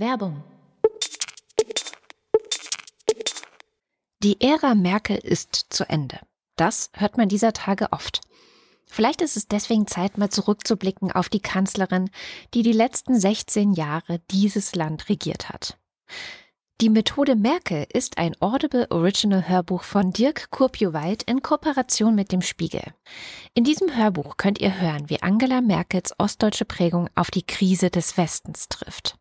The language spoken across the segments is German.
Werbung. Die Ära Merkel ist zu Ende. Das hört man dieser Tage oft. Vielleicht ist es deswegen Zeit, mal zurückzublicken auf die Kanzlerin, die die letzten 16 Jahre dieses Land regiert hat. Die Methode Merkel ist ein Audible Original Hörbuch von Dirk Kurpioweit in Kooperation mit dem Spiegel. In diesem Hörbuch könnt ihr hören, wie Angela Merkels ostdeutsche Prägung auf die Krise des Westens trifft.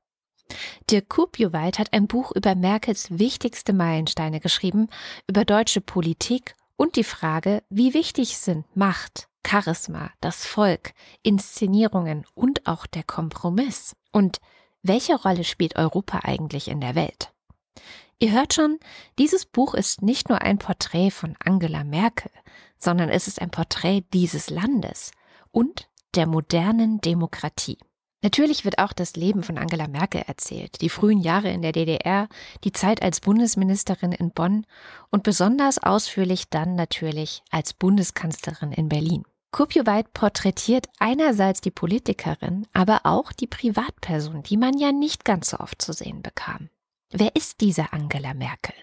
Dirk Kurpioweit hat ein Buch über Merkels wichtigste Meilensteine geschrieben, über deutsche Politik und die Frage, wie wichtig sind Macht, Charisma, das Volk, Inszenierungen und auch der Kompromiss. Und welche Rolle spielt Europa eigentlich in der Welt? Ihr hört schon, dieses Buch ist nicht nur ein Porträt von Angela Merkel, sondern es ist ein Porträt dieses Landes und der modernen Demokratie. Natürlich wird auch das Leben von Angela Merkel erzählt, die frühen Jahre in der DDR, die Zeit als Bundesministerin in Bonn und besonders ausführlich dann natürlich als Bundeskanzlerin in Berlin. Kurpioweit porträtiert einerseits die Politikerin, aber auch die Privatperson, die man ja nicht ganz so oft zu sehen bekam. Wer ist diese Angela Merkel?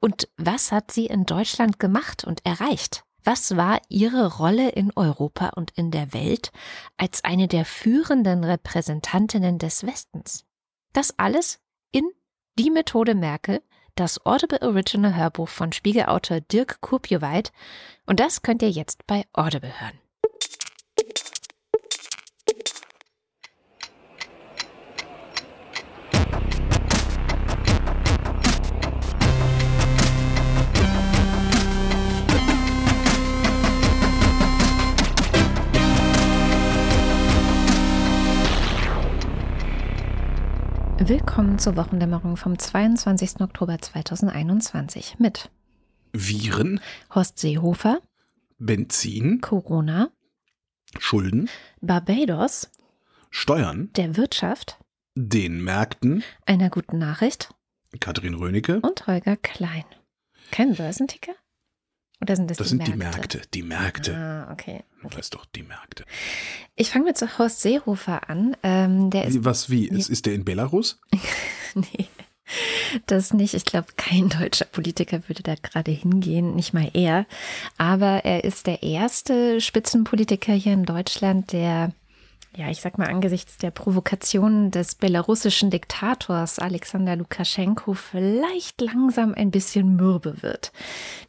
Und was hat sie in Deutschland gemacht und erreicht? Was war ihre Rolle in Europa und in der Welt als eine der führenden Repräsentantinnen des Westens? Das alles in Die Methode Merkel, das Audible Original Hörbuch von Spiegelautor Dirk Kurpioweit. Und das könnt ihr jetzt bei Audible hören. Willkommen zur Wochendämmerung vom 22. Oktober 2021 mit Viren, Horst Seehofer, Benzin, Corona, Schulden, Barbados, Steuern, der Wirtschaft, den Märkten, einer guten Nachricht Katrin Rönecke. und Holger Klein. Kein Börsenticker? Oder sind das, Das die sind Märkte? die Märkte, die Märkte. Ah, okay. Du weißt doch, die Märkte. Ich fange mit so Horst Seehofer an. Ähm, der ist was, wie? Ist, ist der in Belarus? Nee, das nicht. Ich glaube, kein deutscher Politiker würde da gerade hingehen, nicht mal er. Aber er ist der erste Spitzenpolitiker hier in Deutschland, der, ja, ich sag mal, angesichts der Provokationen des belarussischen Diktators Alexander Lukaschenko vielleicht langsam ein bisschen mürbe wird.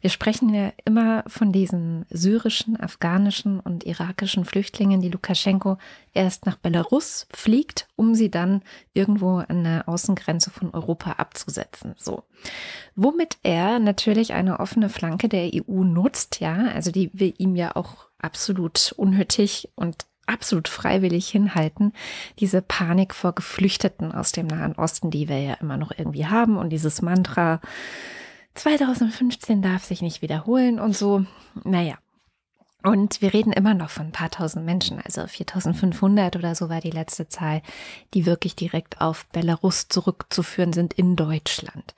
Wir sprechen ja immer von diesen syrischen, afghanischen und irakischen Flüchtlingen, die Lukaschenko erst nach Belarus fliegt, um sie dann irgendwo an der Außengrenze von Europa abzusetzen. So. Womit er natürlich eine offene Flanke der EU nutzt, ja, also die wir ihm ja auch absolut unnötig und absolut freiwillig hinhalten, diese Panik vor Geflüchteten aus dem Nahen Osten, die wir ja immer noch irgendwie haben und dieses Mantra 2015 darf sich nicht wiederholen und so. Naja. Und wir reden immer noch von ein paar tausend Menschen, also 4500 oder so war die letzte Zahl, die wirklich direkt auf Belarus zurückzuführen sind in Deutschland.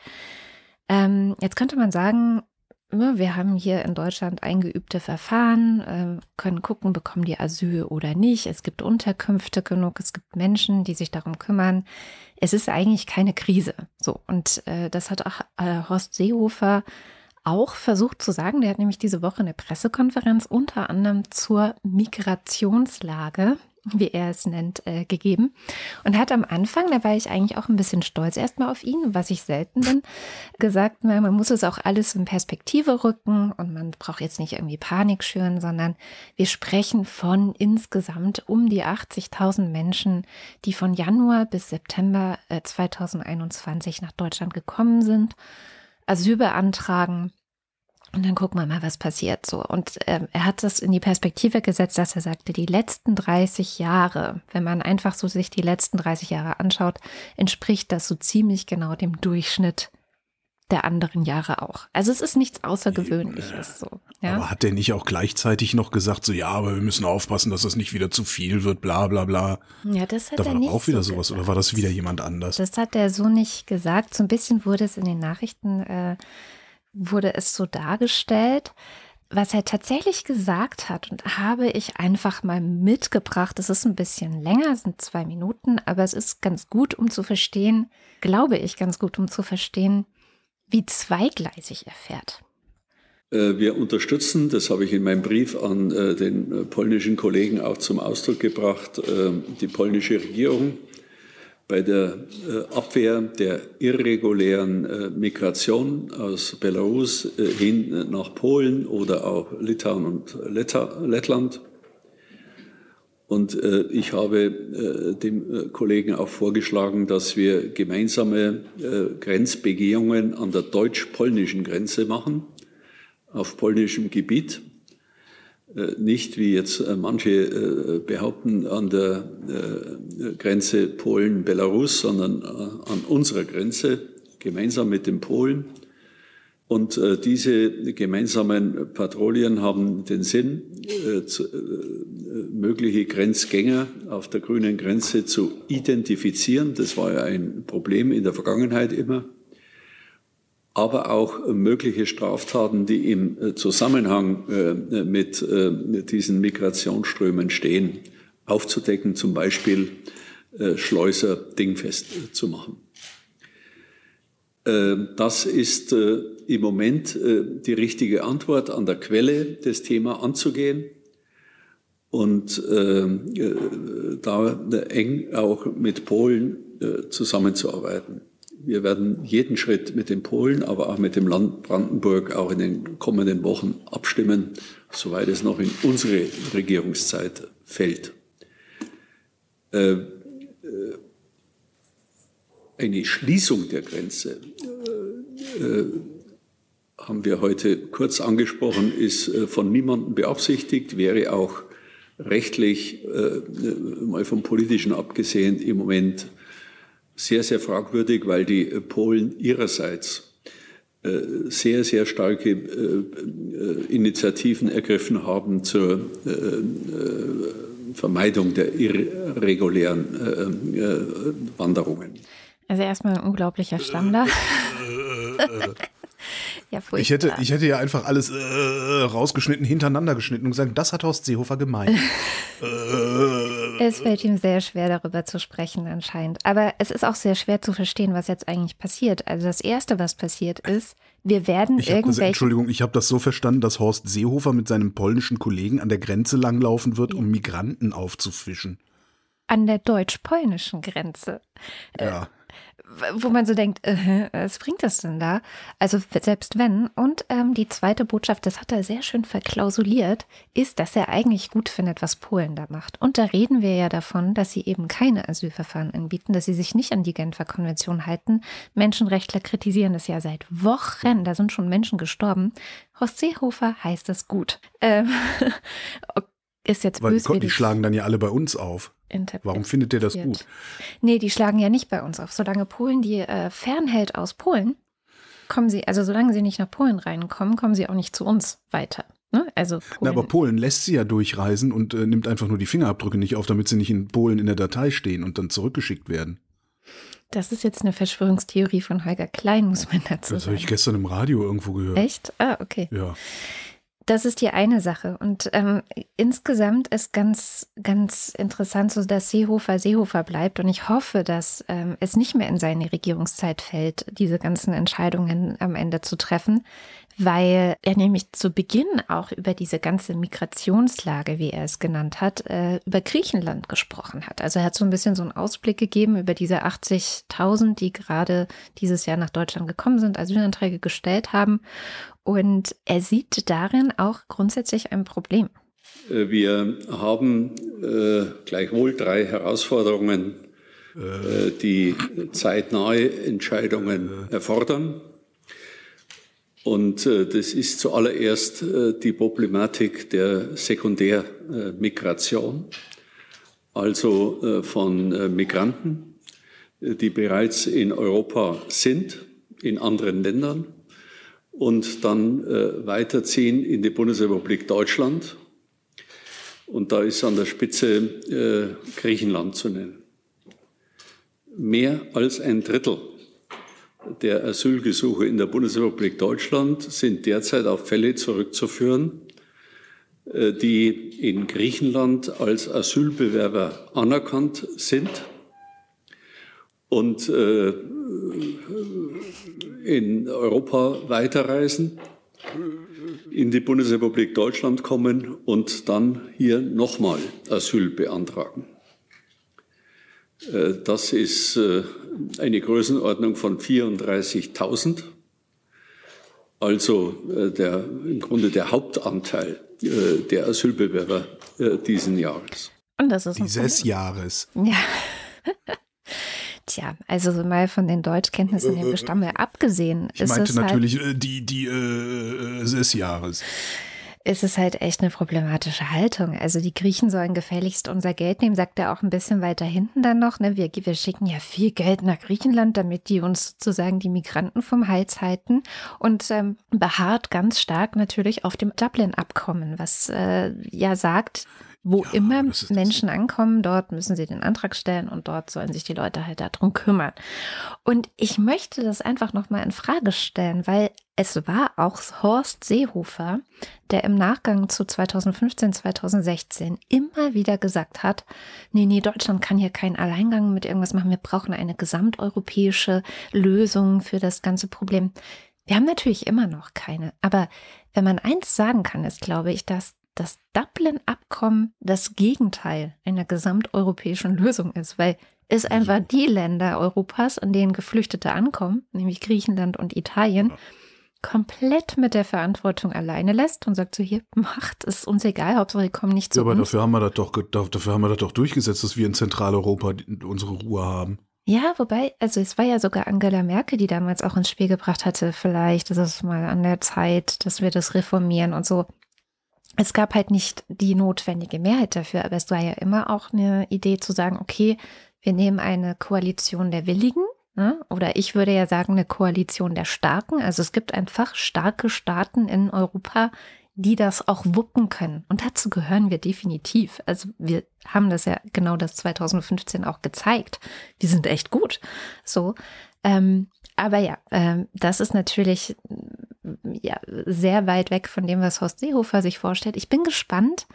Ähm, jetzt könnte man sagen, wir haben hier in Deutschland eingeübte Verfahren, ähm, können gucken, bekommen die Asyl oder nicht. Es gibt Unterkünfte genug, es gibt Menschen, die sich darum kümmern. Es ist eigentlich keine Krise. So und äh, das hat auch äh, Horst Seehofer auch versucht zu sagen. Der hat nämlich diese Woche eine Pressekonferenz unter anderem zur Migrationslage, wie er es nennt, äh, gegeben und hat am Anfang, da war ich eigentlich auch ein bisschen stolz erstmal auf ihn, was ich selten bin, gesagt, na, man muss es auch alles in Perspektive rücken und man braucht jetzt nicht irgendwie Panik schüren, sondern wir sprechen von insgesamt um die 80.000 Menschen, die von Januar bis September äh, 2021 nach Deutschland gekommen sind, Asyl beantragen. Und dann gucken wir mal, was passiert so. Und ähm, er hat das in die Perspektive gesetzt, dass er sagte, die letzten 30 Jahre, wenn man einfach so sich die letzten 30 Jahre anschaut, entspricht das so ziemlich genau dem Durchschnitt der anderen Jahre auch. Also es ist nichts Außergewöhnliches so. Ja? Aber hat der nicht auch gleichzeitig noch gesagt, so ja, aber wir müssen aufpassen, dass das nicht wieder zu viel wird, bla bla bla. ja, das hat Da er war doch nicht auch wieder so sowas, gesagt. oder war das wieder jemand anders? Das hat er so nicht gesagt. So ein bisschen wurde es in den Nachrichten, äh, wurde es so dargestellt. Was er tatsächlich gesagt hat und habe ich einfach mal mitgebracht. Es ist ein bisschen länger, es sind zwei Minuten, aber es ist ganz gut, um zu verstehen, glaube ich, ganz gut, um zu verstehen, wie zweigleisig er fährt. Äh, wir unterstützen, das habe ich in meinem Brief an äh, den äh, polnischen Kollegen auch zum Ausdruck gebracht, die polnische Regierung bei der Abwehr der irregulären Migration aus Belarus hin nach Polen oder auch Litauen und Lettland. Und ich habe dem Kollegen auch vorgeschlagen, dass wir gemeinsame Grenzbegehungen an der deutsch-polnischen Grenze machen auf polnischem Gebiet. Äh, nicht, wie jetzt äh, manche äh, behaupten, an der Grenze Polen-Belarus, sondern an unserer Grenze, gemeinsam mit den Polen. Und diese gemeinsamen Patrouillen haben den Sinn, mögliche Grenzgänger auf der grünen Grenze zu identifizieren. Das war ja ein Problem in der Vergangenheit immer aber auch mögliche Straftaten, die im äh, Zusammenhang äh, mit diesen Migrationsströmen stehen, aufzudecken, zum Beispiel äh, Schleuser dingfest zu machen. Das ist im Moment die richtige Antwort, an der Quelle das Thema anzugehen und da eng auch mit Polen zusammenzuarbeiten. Wir werden jeden Schritt mit den Polen, aber auch mit dem Land Brandenburg auch in den kommenden Wochen abstimmen, soweit es noch in unsere Regierungszeit fällt. Äh, äh, eine Schließung der Grenze äh, haben wir heute kurz angesprochen, ist von niemandem beabsichtigt, wäre auch rechtlich, mal vom politischen abgesehen, im Moment sehr, sehr fragwürdig, weil die Polen ihrerseits äh, sehr, sehr starke äh, Initiativen ergriffen haben zur äh, Vermeidung der irregulären Wanderungen. Also erstmal ein unglaublicher Standard. Ja, ich, hätte, ich hätte ja einfach alles äh, rausgeschnitten, hintereinander geschnitten und gesagt, das hat Horst Seehofer gemeint. es fällt ihm sehr schwer, darüber zu sprechen anscheinend. Aber es ist auch sehr schwer zu verstehen, was jetzt eigentlich passiert. Also das Erste, was passiert ist, wir werden ich irgendwelche... Das, Entschuldigung, ich habe das so verstanden, dass Horst Seehofer mit seinem polnischen Kollegen an der Grenze langlaufen wird, um Migranten aufzufischen. An der deutsch-polnischen Grenze. Ja. Wo man so denkt, äh, was bringt das denn da? Also selbst wenn. Und ähm, die zweite Botschaft, das hat er sehr schön verklausuliert, ist, dass er eigentlich gut findet, was Polen da macht. Und da reden wir ja davon, dass sie eben keine Asylverfahren anbieten, dass sie sich nicht an die Genfer Konvention halten. Menschenrechtler kritisieren das ja seit Wochen. Da sind schon Menschen gestorben. Horst Seehofer heißt es gut. Ähm, ist jetzt Weil Gott, die schlagen dann ja alle bei uns auf. Warum findet ihr das gut? Nee, die schlagen ja nicht bei uns auf. Solange Polen die äh, fernhält aus Polen, kommen sie, also solange sie nicht nach Polen reinkommen, kommen sie auch nicht zu uns weiter. Ne? Also Polen. Na, aber Polen lässt sie ja durchreisen und äh, nimmt einfach nur die Fingerabdrücke nicht auf, damit sie nicht in Polen in der Datei stehen und dann zurückgeschickt werden. Das ist jetzt eine Verschwörungstheorie von Holger Klein, muss man dazu sagen. Das habe ich gestern im Radio irgendwo gehört. Echt? Ah, okay. Ja. Das ist die eine Sache. Und ähm, insgesamt ist ganz, ganz interessant, so dass Seehofer Seehofer bleibt. Und ich hoffe, dass ähm, es nicht mehr in seine Regierungszeit fällt, diese ganzen Entscheidungen am Ende zu treffen, weil er nämlich zu Beginn auch über diese ganze Migrationslage, wie er es genannt hat, äh, über Griechenland gesprochen hat. Also er hat so ein bisschen so einen Ausblick gegeben über diese 80.000, die gerade dieses Jahr nach Deutschland gekommen sind, Asylanträge gestellt haben. Und er sieht darin auch grundsätzlich ein Problem. Äh, wir haben äh, gleichwohl drei Herausforderungen, äh, die zeitnahe Entscheidungen erfordern. Und äh, das ist zuallererst äh, die Problematik der Sekundärmigration, also äh, von Migranten, die bereits in Europa sind, in anderen Ländern und dann weiterziehen in die Bundesrepublik Deutschland. Und da ist an der Spitze Griechenland zu nennen. Mehr als ein Drittel der Asylgesuche in der Bundesrepublik Deutschland sind derzeit auf Fälle zurückzuführen, äh, die in Griechenland als Asylbewerber anerkannt sind und äh, in Europa weiterreisen, in die Bundesrepublik Deutschland kommen und dann hier nochmal Asyl beantragen. Äh, das ist eine Größenordnung von 34.000, also der, im Grunde der Hauptanteil äh, der Asylbewerber äh, diesen Jahres. Und das ist dieses Jahres. Ja. Tja, also mal von den Deutschkenntnissen der Bestamme abgesehen. Ich meinte halt natürlich halt, die, die äh, des Jahres ist es halt echt eine problematische Haltung. Also die Griechen sollen gefälligst unser Geld nehmen, sagt er auch ein bisschen weiter hinten dann noch. Ne? Wir, wir schicken ja viel Geld nach Griechenland, damit die uns sozusagen die Migranten vom Hals halten und ähm, beharrt ganz stark natürlich auf dem Dublin-Abkommen, was äh, ja sagt, wo ja, immer Menschen ankommen, dort müssen sie den Antrag stellen und dort sollen sich die Leute halt darum kümmern. Und ich möchte das einfach nochmal in Frage stellen, weil es war auch Horst Seehofer, der im Nachgang zu 2015, 2016 immer wieder gesagt hat, nee, nee, Deutschland kann hier keinen Alleingang mit irgendwas machen. Wir brauchen eine gesamteuropäische Lösung für das ganze Problem. Wir haben natürlich immer noch keine. Aber wenn man eins sagen kann, ist, glaube ich, dass das Dublin-Abkommen das Gegenteil einer gesamteuropäischen Lösung ist, weil es einfach die Länder Europas, an denen Geflüchtete ankommen, nämlich Griechenland und Italien, komplett mit der Verantwortung alleine lässt und sagt so, hier, macht es uns egal, Hauptsache ihr kommt nicht zu ja, aber uns. dafür haben wir das doch, dafür haben wir das doch durchgesetzt, dass wir in Zentraleuropa unsere Ruhe haben. Ja, wobei, also es war ja sogar Angela Merkel, die damals auch ins Spiel gebracht hatte, vielleicht ist es mal an der Zeit, dass wir das reformieren und so es gab halt nicht die notwendige Mehrheit dafür, aber es war ja immer auch eine Idee zu sagen, okay, wir nehmen eine Koalition der Willigen, ne? oder ich würde ja sagen, eine Koalition der Starken. Also es gibt einfach starke Staaten in Europa, die das auch wuppen können. Und dazu gehören wir definitiv. Also wir haben das ja genau das 2015 auch gezeigt. Wir sind echt gut. So. Ähm, aber ja, ähm, das ist natürlich ja, sehr weit weg von dem, was Horst Seehofer sich vorstellt. Ich bin gespannt,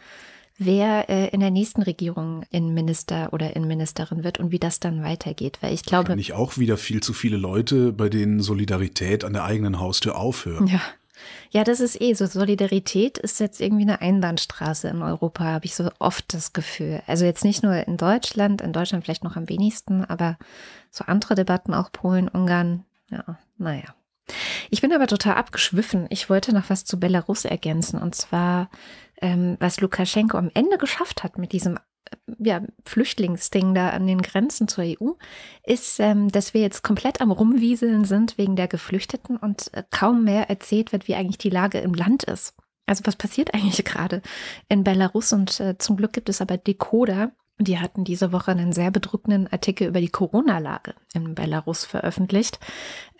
wer äh, in der nächsten Regierung Innenminister oder Innenministerin wird und wie das dann weitergeht. Weil ich glaube. Nicht auch wieder viel zu viele Leute, bei denen Solidarität an der eigenen Haustür aufhört. Ja. Ja, das ist eh so. Solidarität ist jetzt irgendwie eine Einbahnstraße in Europa, habe ich so oft das Gefühl. Also jetzt nicht nur in Deutschland, in Deutschland vielleicht noch am wenigsten, aber so andere Debatten, auch Polen, Ungarn, ja, naja. Ich bin aber total abgeschwiffen. Ich wollte noch was zu Belarus ergänzen und zwar, ähm, was Lukaschenko am Ende geschafft hat mit diesem äh, ja, Flüchtlingsding da an den Grenzen zur EU, ist, ähm, dass wir jetzt komplett am Rumwieseln sind wegen der Geflüchteten und äh, kaum mehr erzählt wird, wie eigentlich die Lage im Land ist. Also was passiert eigentlich gerade in Belarus und äh, zum Glück gibt es aber Decoder, die hatten diese Woche einen sehr bedrückenden Artikel über die Corona-Lage in Belarus veröffentlicht.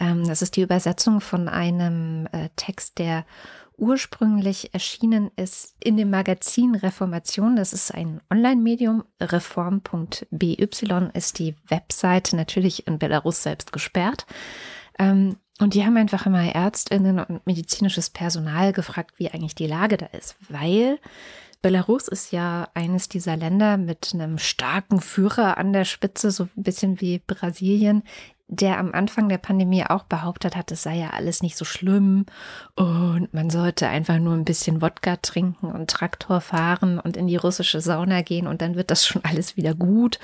Ähm, das ist die Übersetzung von einem äh, Text, der ursprünglich erschienen ist in dem Magazin Reformation. Das ist ein Online-Medium. Reform.by ist die Webseite, natürlich in Belarus selbst gesperrt. Ähm, und die haben einfach immer Ärztinnen und medizinisches Personal gefragt, wie eigentlich die Lage da ist, weil Belarus ist ja eines dieser Länder mit einem starken Führer an der Spitze, so ein bisschen wie Brasilien, der am Anfang der Pandemie auch behauptet hat, es sei ja alles nicht so schlimm und man sollte einfach nur ein bisschen Wodka trinken und Traktor fahren und in die russische Sauna gehen und dann wird das schon alles wieder gut.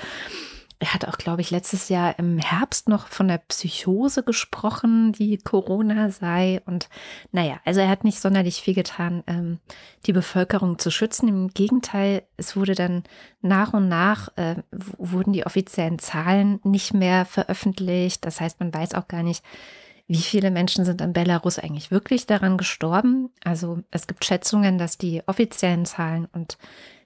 Er hat auch, glaube ich, letztes Jahr im Herbst noch von der Psychose gesprochen, die Corona sei. Und naja, also er hat nicht sonderlich viel getan, ähm, die Bevölkerung zu schützen. Im Gegenteil, es wurde dann nach und nach, äh, wurden die offiziellen Zahlen nicht mehr veröffentlicht. Das heißt, man weiß auch gar nicht, wie viele Menschen sind in Belarus eigentlich wirklich daran gestorben. Also es gibt Schätzungen, dass die offiziellen Zahlen und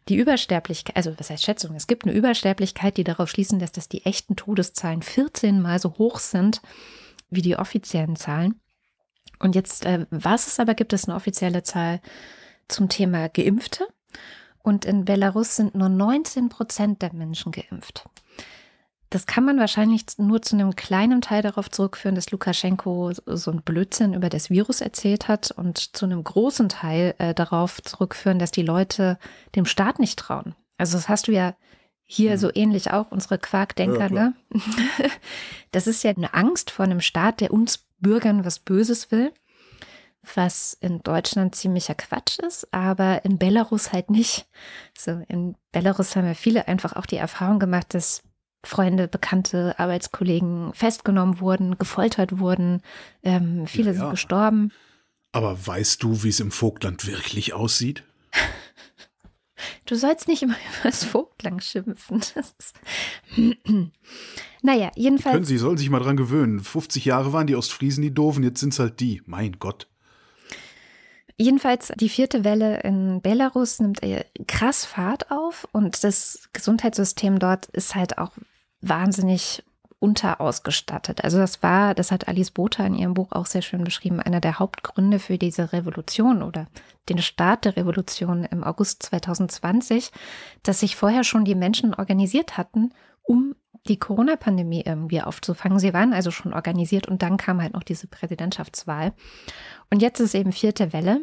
die Übersterblichkeit, also was heißt Schätzung? Es gibt eine Übersterblichkeit, die darauf schließen lässt, dass die echten Todeszahlen 14 mal so hoch sind wie die offiziellen Zahlen. Und jetzt, äh, was es aber gibt, ist eine offizielle Zahl zum Thema Geimpfte. Und in Belarus sind nur 19 Prozent der Menschen geimpft. Das kann man wahrscheinlich nur zu einem kleinen Teil darauf zurückführen, dass Lukaschenko so ein Blödsinn über das Virus erzählt hat und zu einem großen Teil äh, darauf zurückführen, dass die Leute dem Staat nicht trauen. Also das hast du ja hier mhm. so ähnlich auch, unsere Quarkdenker, ja, ne? Das ist ja eine Angst vor einem Staat, der uns Bürgern was Böses will, was in Deutschland ziemlicher Quatsch ist, aber in Belarus halt nicht. So, in Belarus haben ja viele einfach auch die Erfahrung gemacht, dass Freunde, Bekannte, Arbeitskollegen festgenommen wurden, gefoltert wurden, ähm, viele ja, ja. sind gestorben. Aber weißt du, wie es im Vogtland wirklich aussieht? Du sollst nicht immer über das Vogtland schimpfen. naja, jedenfalls. Können Sie, sollen sich mal dran gewöhnen. 50 Jahre waren die Ostfriesen die Doofen, jetzt sind es halt die. Mein Gott. Jedenfalls, die vierte Welle in Belarus nimmt krass Fahrt auf und das Gesundheitssystem dort ist halt auch wahnsinnig unterausgestattet. Also das war, das hat Alice Botha in ihrem Buch auch sehr schön beschrieben, einer der Hauptgründe für diese Revolution oder den Start der Revolution im August 2020, dass sich vorher schon die Menschen organisiert hatten, um die Corona-Pandemie irgendwie aufzufangen. Sie waren also schon organisiert und dann kam halt noch diese Präsidentschaftswahl. Und jetzt ist eben vierte Welle.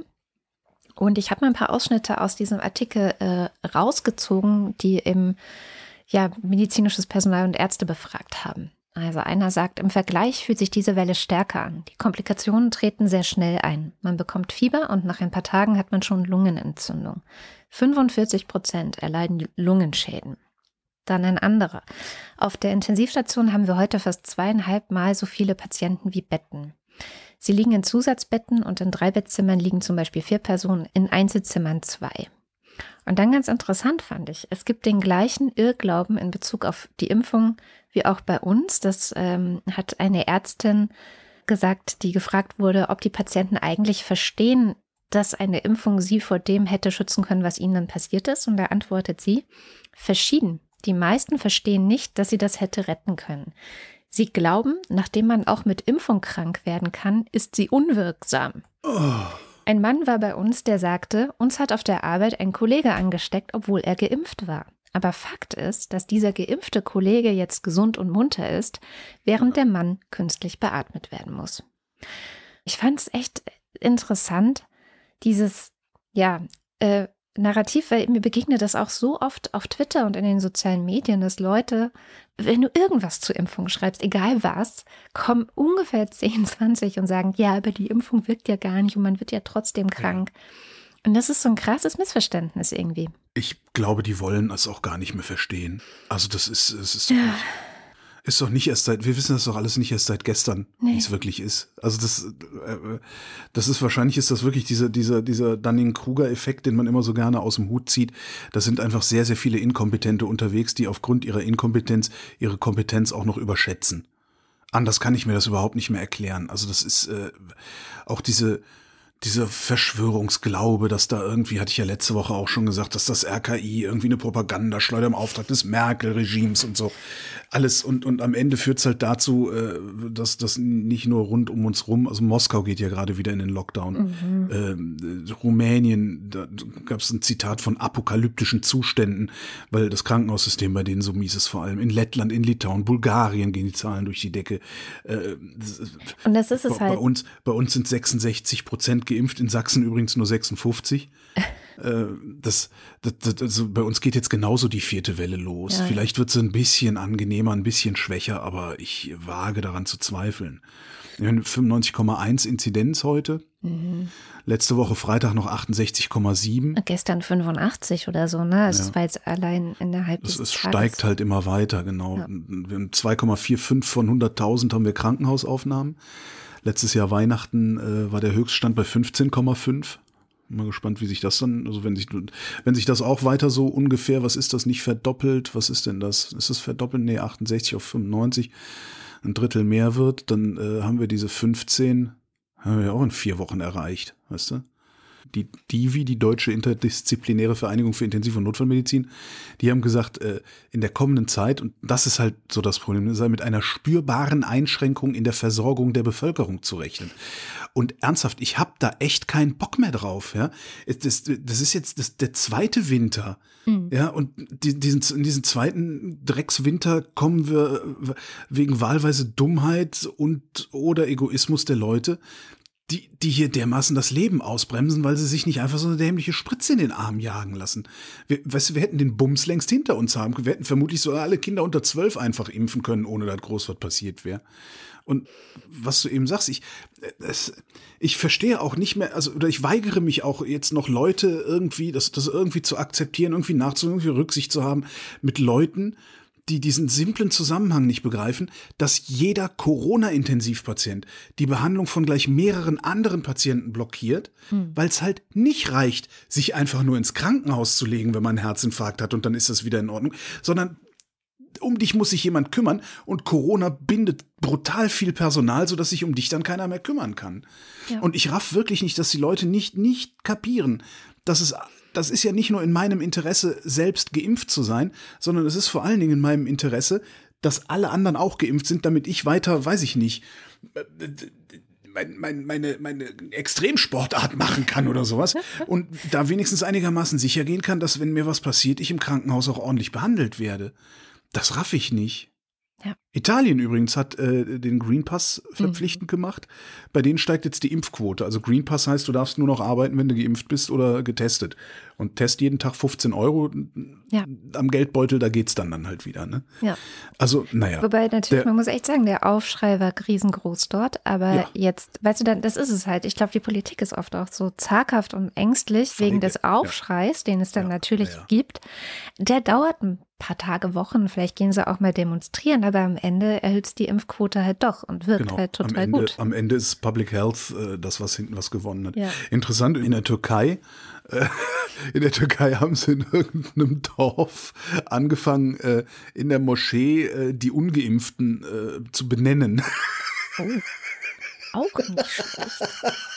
Und ich habe mal ein paar Ausschnitte aus diesem Artikel äh, rausgezogen, die im ja, medizinisches Personal und Ärzte befragt haben. Also einer sagt, im Vergleich fühlt sich diese Welle stärker an. Die Komplikationen treten sehr schnell ein. Man bekommt Fieber und nach ein paar Tagen hat man schon Lungenentzündung. 45 Prozent erleiden Lungenschäden. Dann ein anderer. Auf der Intensivstation haben wir heute fast zweieinhalb Mal so viele Patienten wie Betten. Sie liegen in Zusatzbetten und in drei Bettzimmern liegen zum Beispiel vier Personen, in Einzelzimmern zwei. Und dann ganz interessant fand ich, es gibt den gleichen Irrglauben in Bezug auf die Impfung wie auch bei uns. Das ähm, hat eine Ärztin gesagt, die gefragt wurde, ob die Patienten eigentlich verstehen, dass eine Impfung sie vor dem hätte schützen können, was ihnen dann passiert ist. Und da antwortet sie, verschieden. Die meisten verstehen nicht, dass sie das hätte retten können. Sie glauben, nachdem man auch mit Impfung krank werden kann, ist sie unwirksam. Oh. Ein Mann war bei uns, der sagte, uns hat auf der Arbeit ein Kollege angesteckt, obwohl er geimpft war. Aber Fakt ist, dass dieser geimpfte Kollege jetzt gesund und munter ist, während der Mann künstlich beatmet werden muss. Ich fand es echt interessant, dieses, ja, äh, Narrativ, weil mir begegnet das auch so oft auf Twitter und in den sozialen Medien, dass Leute, wenn du irgendwas zur Impfung schreibst, egal was, kommen ungefähr 10, 20 und sagen, ja, aber die Impfung wirkt ja gar nicht und man wird ja trotzdem krank. Ja. Und das ist so ein krasses Missverständnis irgendwie. Ich glaube, die wollen es auch gar nicht mehr verstehen. Also das ist, es ist ja. Ist doch nicht erst seit, wir wissen das doch alles nicht erst seit gestern, nee. wie es wirklich ist. Also das, äh, das ist wahrscheinlich ist das wirklich dieser, dieser, dieser Dunning-Kruger-Effekt, den man immer so gerne aus dem Hut zieht. Da sind einfach sehr, sehr viele Inkompetente unterwegs, die aufgrund ihrer Inkompetenz ihre Kompetenz auch noch überschätzen. Anders kann ich mir das überhaupt nicht mehr erklären. Also das ist äh, auch diese, dieser Verschwörungsglaube, dass da irgendwie, hatte ich ja letzte Woche auch schon gesagt, dass das RKI irgendwie eine Propagandaschleuder im Auftrag des Merkel-Regimes und so alles und, und am Ende führt es halt dazu, äh, dass das nicht nur rund um uns rum, also Moskau geht ja gerade wieder in den Lockdown, mhm. äh, Rumänien, da gab es ein Zitat von apokalyptischen Zuständen, weil das Krankenhaussystem bei denen so mies ist, vor allem in Lettland, in Litauen, Bulgarien gehen die Zahlen durch die Decke. Äh, und das ist es bei, halt. Bei uns, bei uns sind 66 Prozent geimpft, in Sachsen übrigens nur 56. Äh, das, das, das, also bei uns geht jetzt genauso die vierte Welle los. Ja. Vielleicht wird sie ein bisschen angenehmer, ein bisschen schwächer, aber ich wage daran zu zweifeln. 95,1 Inzidenz heute. Mhm. Letzte Woche Freitag noch 68,7. Gestern 85 oder so, ne? Also ja. war jetzt allein innerhalb des Es steigt halt immer weiter, genau. Ja. 2,45 von 100.000 haben wir Krankenhausaufnahmen. Letztes Jahr Weihnachten äh, war der Höchststand bei 15,5. Mal gespannt, wie sich das dann, also wenn sich, wenn sich das auch weiter so ungefähr, was ist das nicht verdoppelt? Was ist denn das? Ist das verdoppelt? Nee, 68 auf 95, ein Drittel mehr wird, dann äh, haben wir diese 15, haben wir auch in vier Wochen erreicht, weißt du? Die DIVI, die Deutsche Interdisziplinäre Vereinigung für Intensiv- und Notfallmedizin, die haben gesagt, äh, in der kommenden Zeit, und das ist halt so das Problem, sei mit einer spürbaren Einschränkung in der Versorgung der Bevölkerung zu rechnen. Und ernsthaft, ich habe da echt keinen Bock mehr drauf. Ja, das, das ist jetzt das, der zweite Winter. Mhm. Ja, und die, diesen, in diesen zweiten Dreckswinter kommen wir wegen wahlweise Dummheit und oder Egoismus der Leute die, die hier dermaßen das Leben ausbremsen, weil sie sich nicht einfach so eine dämliche Spritze in den Arm jagen lassen. Wir, weißt du, wir hätten den Bums längst hinter uns haben. Wir hätten vermutlich so alle Kinder unter zwölf einfach impfen können, ohne dass groß was passiert wäre. Und was du eben sagst, ich, es, ich verstehe auch nicht mehr, also, oder ich weigere mich auch jetzt noch Leute irgendwie, das, das irgendwie zu akzeptieren, irgendwie nachzudenken, irgendwie Rücksicht zu haben mit Leuten, die diesen simplen Zusammenhang nicht begreifen, dass jeder Corona-Intensivpatient die Behandlung von gleich mehreren anderen Patienten blockiert, hm. weil es halt nicht reicht, sich einfach nur ins Krankenhaus zu legen, wenn man einen Herzinfarkt hat und dann ist das wieder in Ordnung, sondern um dich muss sich jemand kümmern und Corona bindet brutal viel Personal, sodass sich um dich dann keiner mehr kümmern kann. Ja. Und ich raff wirklich nicht, dass die Leute nicht, nicht kapieren, dass es das ist ja nicht nur in meinem Interesse, selbst geimpft zu sein, sondern es ist vor allen Dingen in meinem Interesse, dass alle anderen auch geimpft sind, damit ich weiter, weiß ich nicht, mein, mein, meine, meine Extremsportart machen kann oder sowas und da wenigstens einigermaßen sicher gehen kann, dass wenn mir was passiert, ich im Krankenhaus auch ordentlich behandelt werde. Das raff ich nicht. Ja. Italien übrigens hat äh, den Green Pass verpflichtend mhm. gemacht. Bei denen steigt jetzt die Impfquote. Also Green Pass heißt, du darfst nur noch arbeiten, wenn du geimpft bist oder getestet. Und Test jeden Tag 15 Euro ja. am Geldbeutel, da geht's dann dann halt wieder. Ne? Ja. Also, naja. Wobei natürlich, der, man muss echt sagen, der Aufschrei war riesengroß dort. Aber ja. jetzt, weißt du, dann, das ist es halt. Ich glaube, die Politik ist oft auch so zaghaft und ängstlich Feige. wegen des Aufschreis, den es dann natürlich gibt. Der dauert ein paar Tage, Wochen, vielleicht gehen sie auch mal demonstrieren, aber am Ende erhöht die Impfquote halt doch und wirkt genau. halt total am Ende, gut. Am Ende ist Public Health äh, das, was hinten was gewonnen hat. Ja. Interessant, in der Türkei, äh, in der Türkei haben sie in irgendeinem Dorf angefangen, äh, in der Moschee äh, die Ungeimpften zu benennen. Oh. Auch nicht schlecht.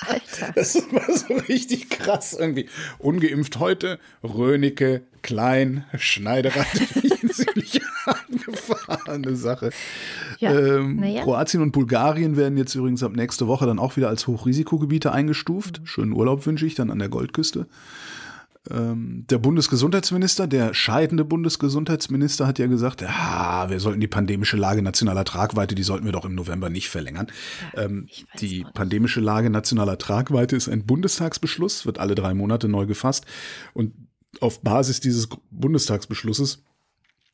Alter. Das war so richtig krass irgendwie. Ungeimpft heute, Rönecke, Klein, Schneiderrad, ziemlich angefahrene Sache. Ja, ähm, ja. Kroatien und Bulgarien werden jetzt übrigens ab nächste Woche dann auch wieder als Hochrisikogebiete eingestuft. Mhm. Schönen Urlaub wünsche ich dann an der Goldküste. Ähm, der Bundesgesundheitsminister, der scheidende Bundesgesundheitsminister hat ja gesagt, ja, wir sollten die pandemische Lage nationaler Tragweite, die sollten wir doch im November nicht verlängern. Ja, ähm, die pandemische Lage nationaler Tragweite ist ein Bundestagsbeschluss, wird alle drei Monate neu gefasst. Und auf Basis dieses Bundestagsbeschlusses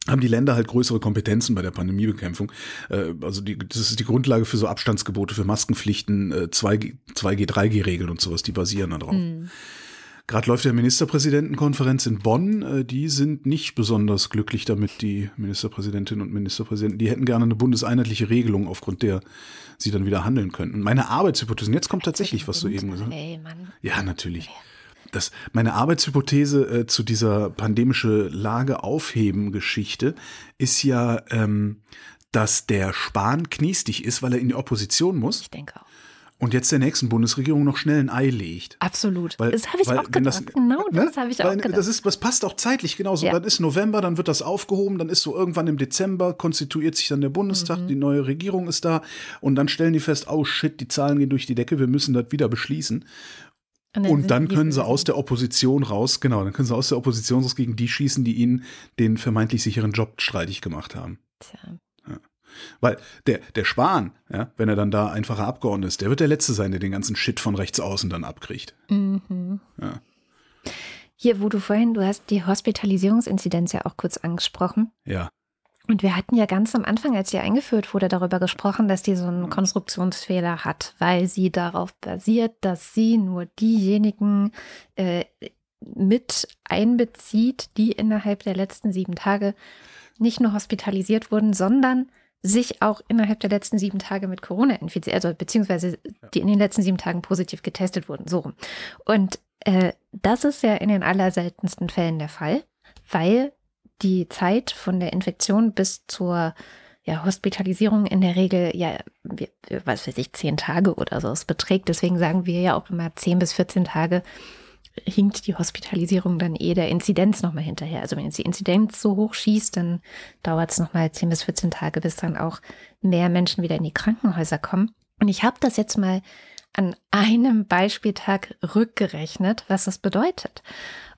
haben die Länder halt größere Kompetenzen bei der Pandemiebekämpfung. Äh, also die, das ist die Grundlage für so Abstandsgebote, für Maskenpflichten, 2G, 2G 3G-Regeln und sowas, die basieren darauf. Mhm. Gerade läuft ja Ministerpräsidentenkonferenz in Bonn. Äh, die sind nicht besonders glücklich damit, die Ministerpräsidentinnen und Ministerpräsidenten. Die hätten gerne eine bundeseinheitliche Regelung, aufgrund der sie dann wieder handeln könnten. Meine Arbeitshypothese, jetzt kommt tatsächlich, was du eben gesagt hast. Ja, natürlich. Das, meine Arbeitshypothese äh, zu dieser pandemische Lage aufheben Geschichte ist ja, ähm, dass der Spahn kniestig ist, weil er in die Opposition muss. Ich denke auch und jetzt der nächsten Bundesregierung noch schnell ein Ei legt. Absolut. Weil, das habe ich weil, auch gedacht. Das, genau, ne? das habe ich auch gedacht. Das, ist, das passt auch zeitlich genauso. Ja. Dann ist November, dann wird das aufgehoben, dann ist so irgendwann im Dezember, konstituiert sich dann der Bundestag, mhm. die neue Regierung ist da und dann stellen die fest, oh shit, die Zahlen gehen durch die Decke, wir müssen das wieder beschließen. Und dann, und dann können sie aus der Opposition raus, genau, dann können sie aus der Opposition raus gegen die schießen, die ihnen den vermeintlich sicheren Job streitig gemacht haben. Tja. Weil der, der Spahn, ja, wenn er dann da einfacher Abgeordneter ist, der wird der Letzte sein, der den ganzen Shit von rechts außen dann abkriegt. Mhm. Ja. Hier, wo du vorhin, du hast die Hospitalisierungsinzidenz ja auch kurz angesprochen. Ja. Und wir hatten ja ganz am Anfang, als sie eingeführt wurde, darüber gesprochen, dass die so einen Konstruktionsfehler hat, weil sie darauf basiert, dass sie nur diejenigen äh, mit einbezieht, die innerhalb der letzten sieben Tage nicht nur hospitalisiert wurden, sondern sich auch innerhalb der letzten sieben Tage mit Corona infiziert, also beziehungsweise die in den letzten sieben Tagen positiv getestet wurden, so rum. Und äh, das ist ja in den allerseltensten Fällen der Fall, weil die Zeit von der Infektion bis zur ja, Hospitalisierung in der Regel, ja, was weiß ich, zehn Tage oder so es beträgt. Deswegen sagen wir ja auch immer zehn bis 14 Tage hinkt die Hospitalisierung dann eh der Inzidenz nochmal hinterher. Also wenn jetzt die Inzidenz so hoch schießt, dann dauert es nochmal 10 bis 14 Tage, bis dann auch mehr Menschen wieder in die Krankenhäuser kommen. Und ich habe das jetzt mal an einem Beispieltag rückgerechnet, was das bedeutet.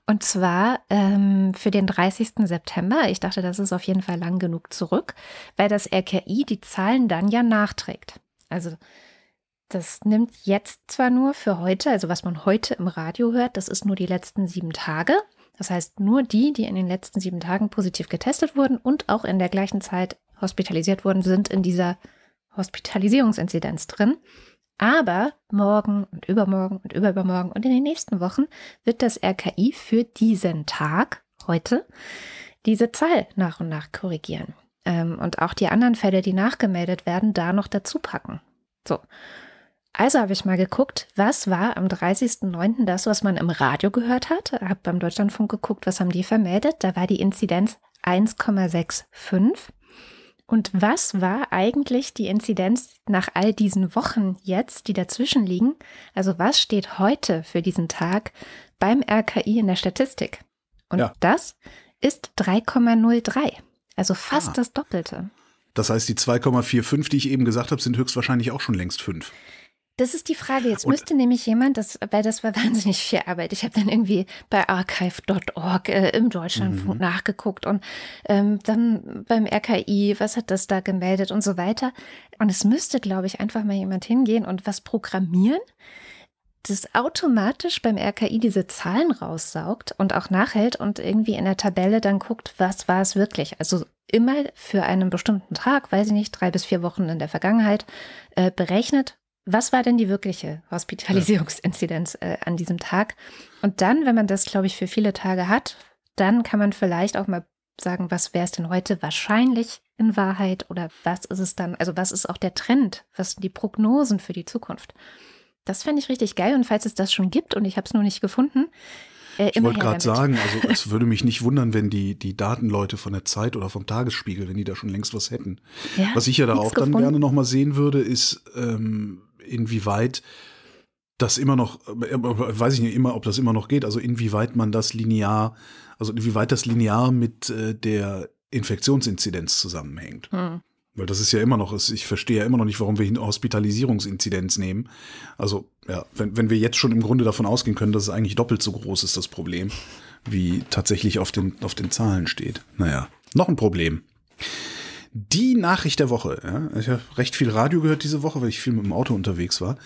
Und zwar ähm, für den 30. September. Ich dachte, das ist auf jeden Fall lang genug zurück, weil das RKI die Zahlen dann ja nachträgt. Also das nimmt jetzt zwar nur für heute, also was man heute im Radio hört, das ist nur die letzten sieben Tage. Das heißt, nur die, die in den letzten sieben Tagen positiv getestet wurden und auch in der gleichen Zeit hospitalisiert wurden, sind in dieser Hospitalisierungsinzidenz drin. Aber morgen und übermorgen und übermorgen und in den nächsten Wochen wird das RKI für diesen Tag, heute, diese Zahl nach und nach korrigieren. Ähm, und auch die anderen Fälle, die nachgemeldet werden, da noch dazu packen. So. Also habe ich mal geguckt, was war am 30.09. das, was man im Radio gehört hat. Habe beim Deutschlandfunk geguckt, was haben die vermeldet. Da war die Inzidenz 1,65. Und was war eigentlich die Inzidenz nach all diesen Wochen jetzt, die dazwischen liegen? Also was steht heute für diesen Tag beim RKI in der Statistik? Und ja. das ist 3,03. Also fast ah. das Doppelte. Das heißt, die 2,45, die ich eben gesagt habe, sind höchstwahrscheinlich auch schon längst fünf. Das ist die Frage. Jetzt und müsste nämlich jemand, das, weil das war wahnsinnig viel Arbeit. Ich habe dann irgendwie bei archive.org äh, im Deutschlandfunk mhm. nachgeguckt und ähm, dann beim RKI, was hat das da gemeldet und so weiter. Und es müsste, glaube ich, einfach mal jemand hingehen und was programmieren, das automatisch beim RKI diese Zahlen raussaugt und auch nachhält und irgendwie in der Tabelle dann guckt, was war es wirklich. Also immer für einen bestimmten Tag, weiß ich nicht, drei bis vier Wochen in der Vergangenheit, äh, berechnet was war denn die wirkliche Hospitalisierungsinzidenz äh, an diesem Tag? Und dann, wenn man das, glaube ich, für viele Tage hat, dann kann man vielleicht auch mal sagen, was wäre es denn heute wahrscheinlich in Wahrheit oder was ist es dann, also was ist auch der Trend, was sind die Prognosen für die Zukunft? Das fände ich richtig geil und falls es das schon gibt und ich habe es nur nicht gefunden, äh, ich wollte gerade sagen, also es würde mich nicht wundern, wenn die, die Datenleute von der Zeit oder vom Tagesspiegel, wenn die da schon längst was hätten. Ja, was ich ja da auch dann gerne nochmal sehen würde, ist, ähm, inwieweit das immer noch, äh, weiß ich nicht immer, ob das immer noch geht, also inwieweit man das linear, also inwieweit das linear mit äh, der Infektionsinzidenz zusammenhängt. Hm. Weil das ist ja immer noch, ich verstehe ja immer noch nicht, warum wir Hospitalisierungsinzidenz nehmen. Also, ja, wenn, wenn wir jetzt schon im Grunde davon ausgehen können, dass es eigentlich doppelt so groß ist, das Problem, wie tatsächlich auf den, auf den Zahlen steht. Naja, noch ein Problem. Die Nachricht der Woche. Ja? Ich habe recht viel Radio gehört diese Woche, weil ich viel mit dem Auto unterwegs war.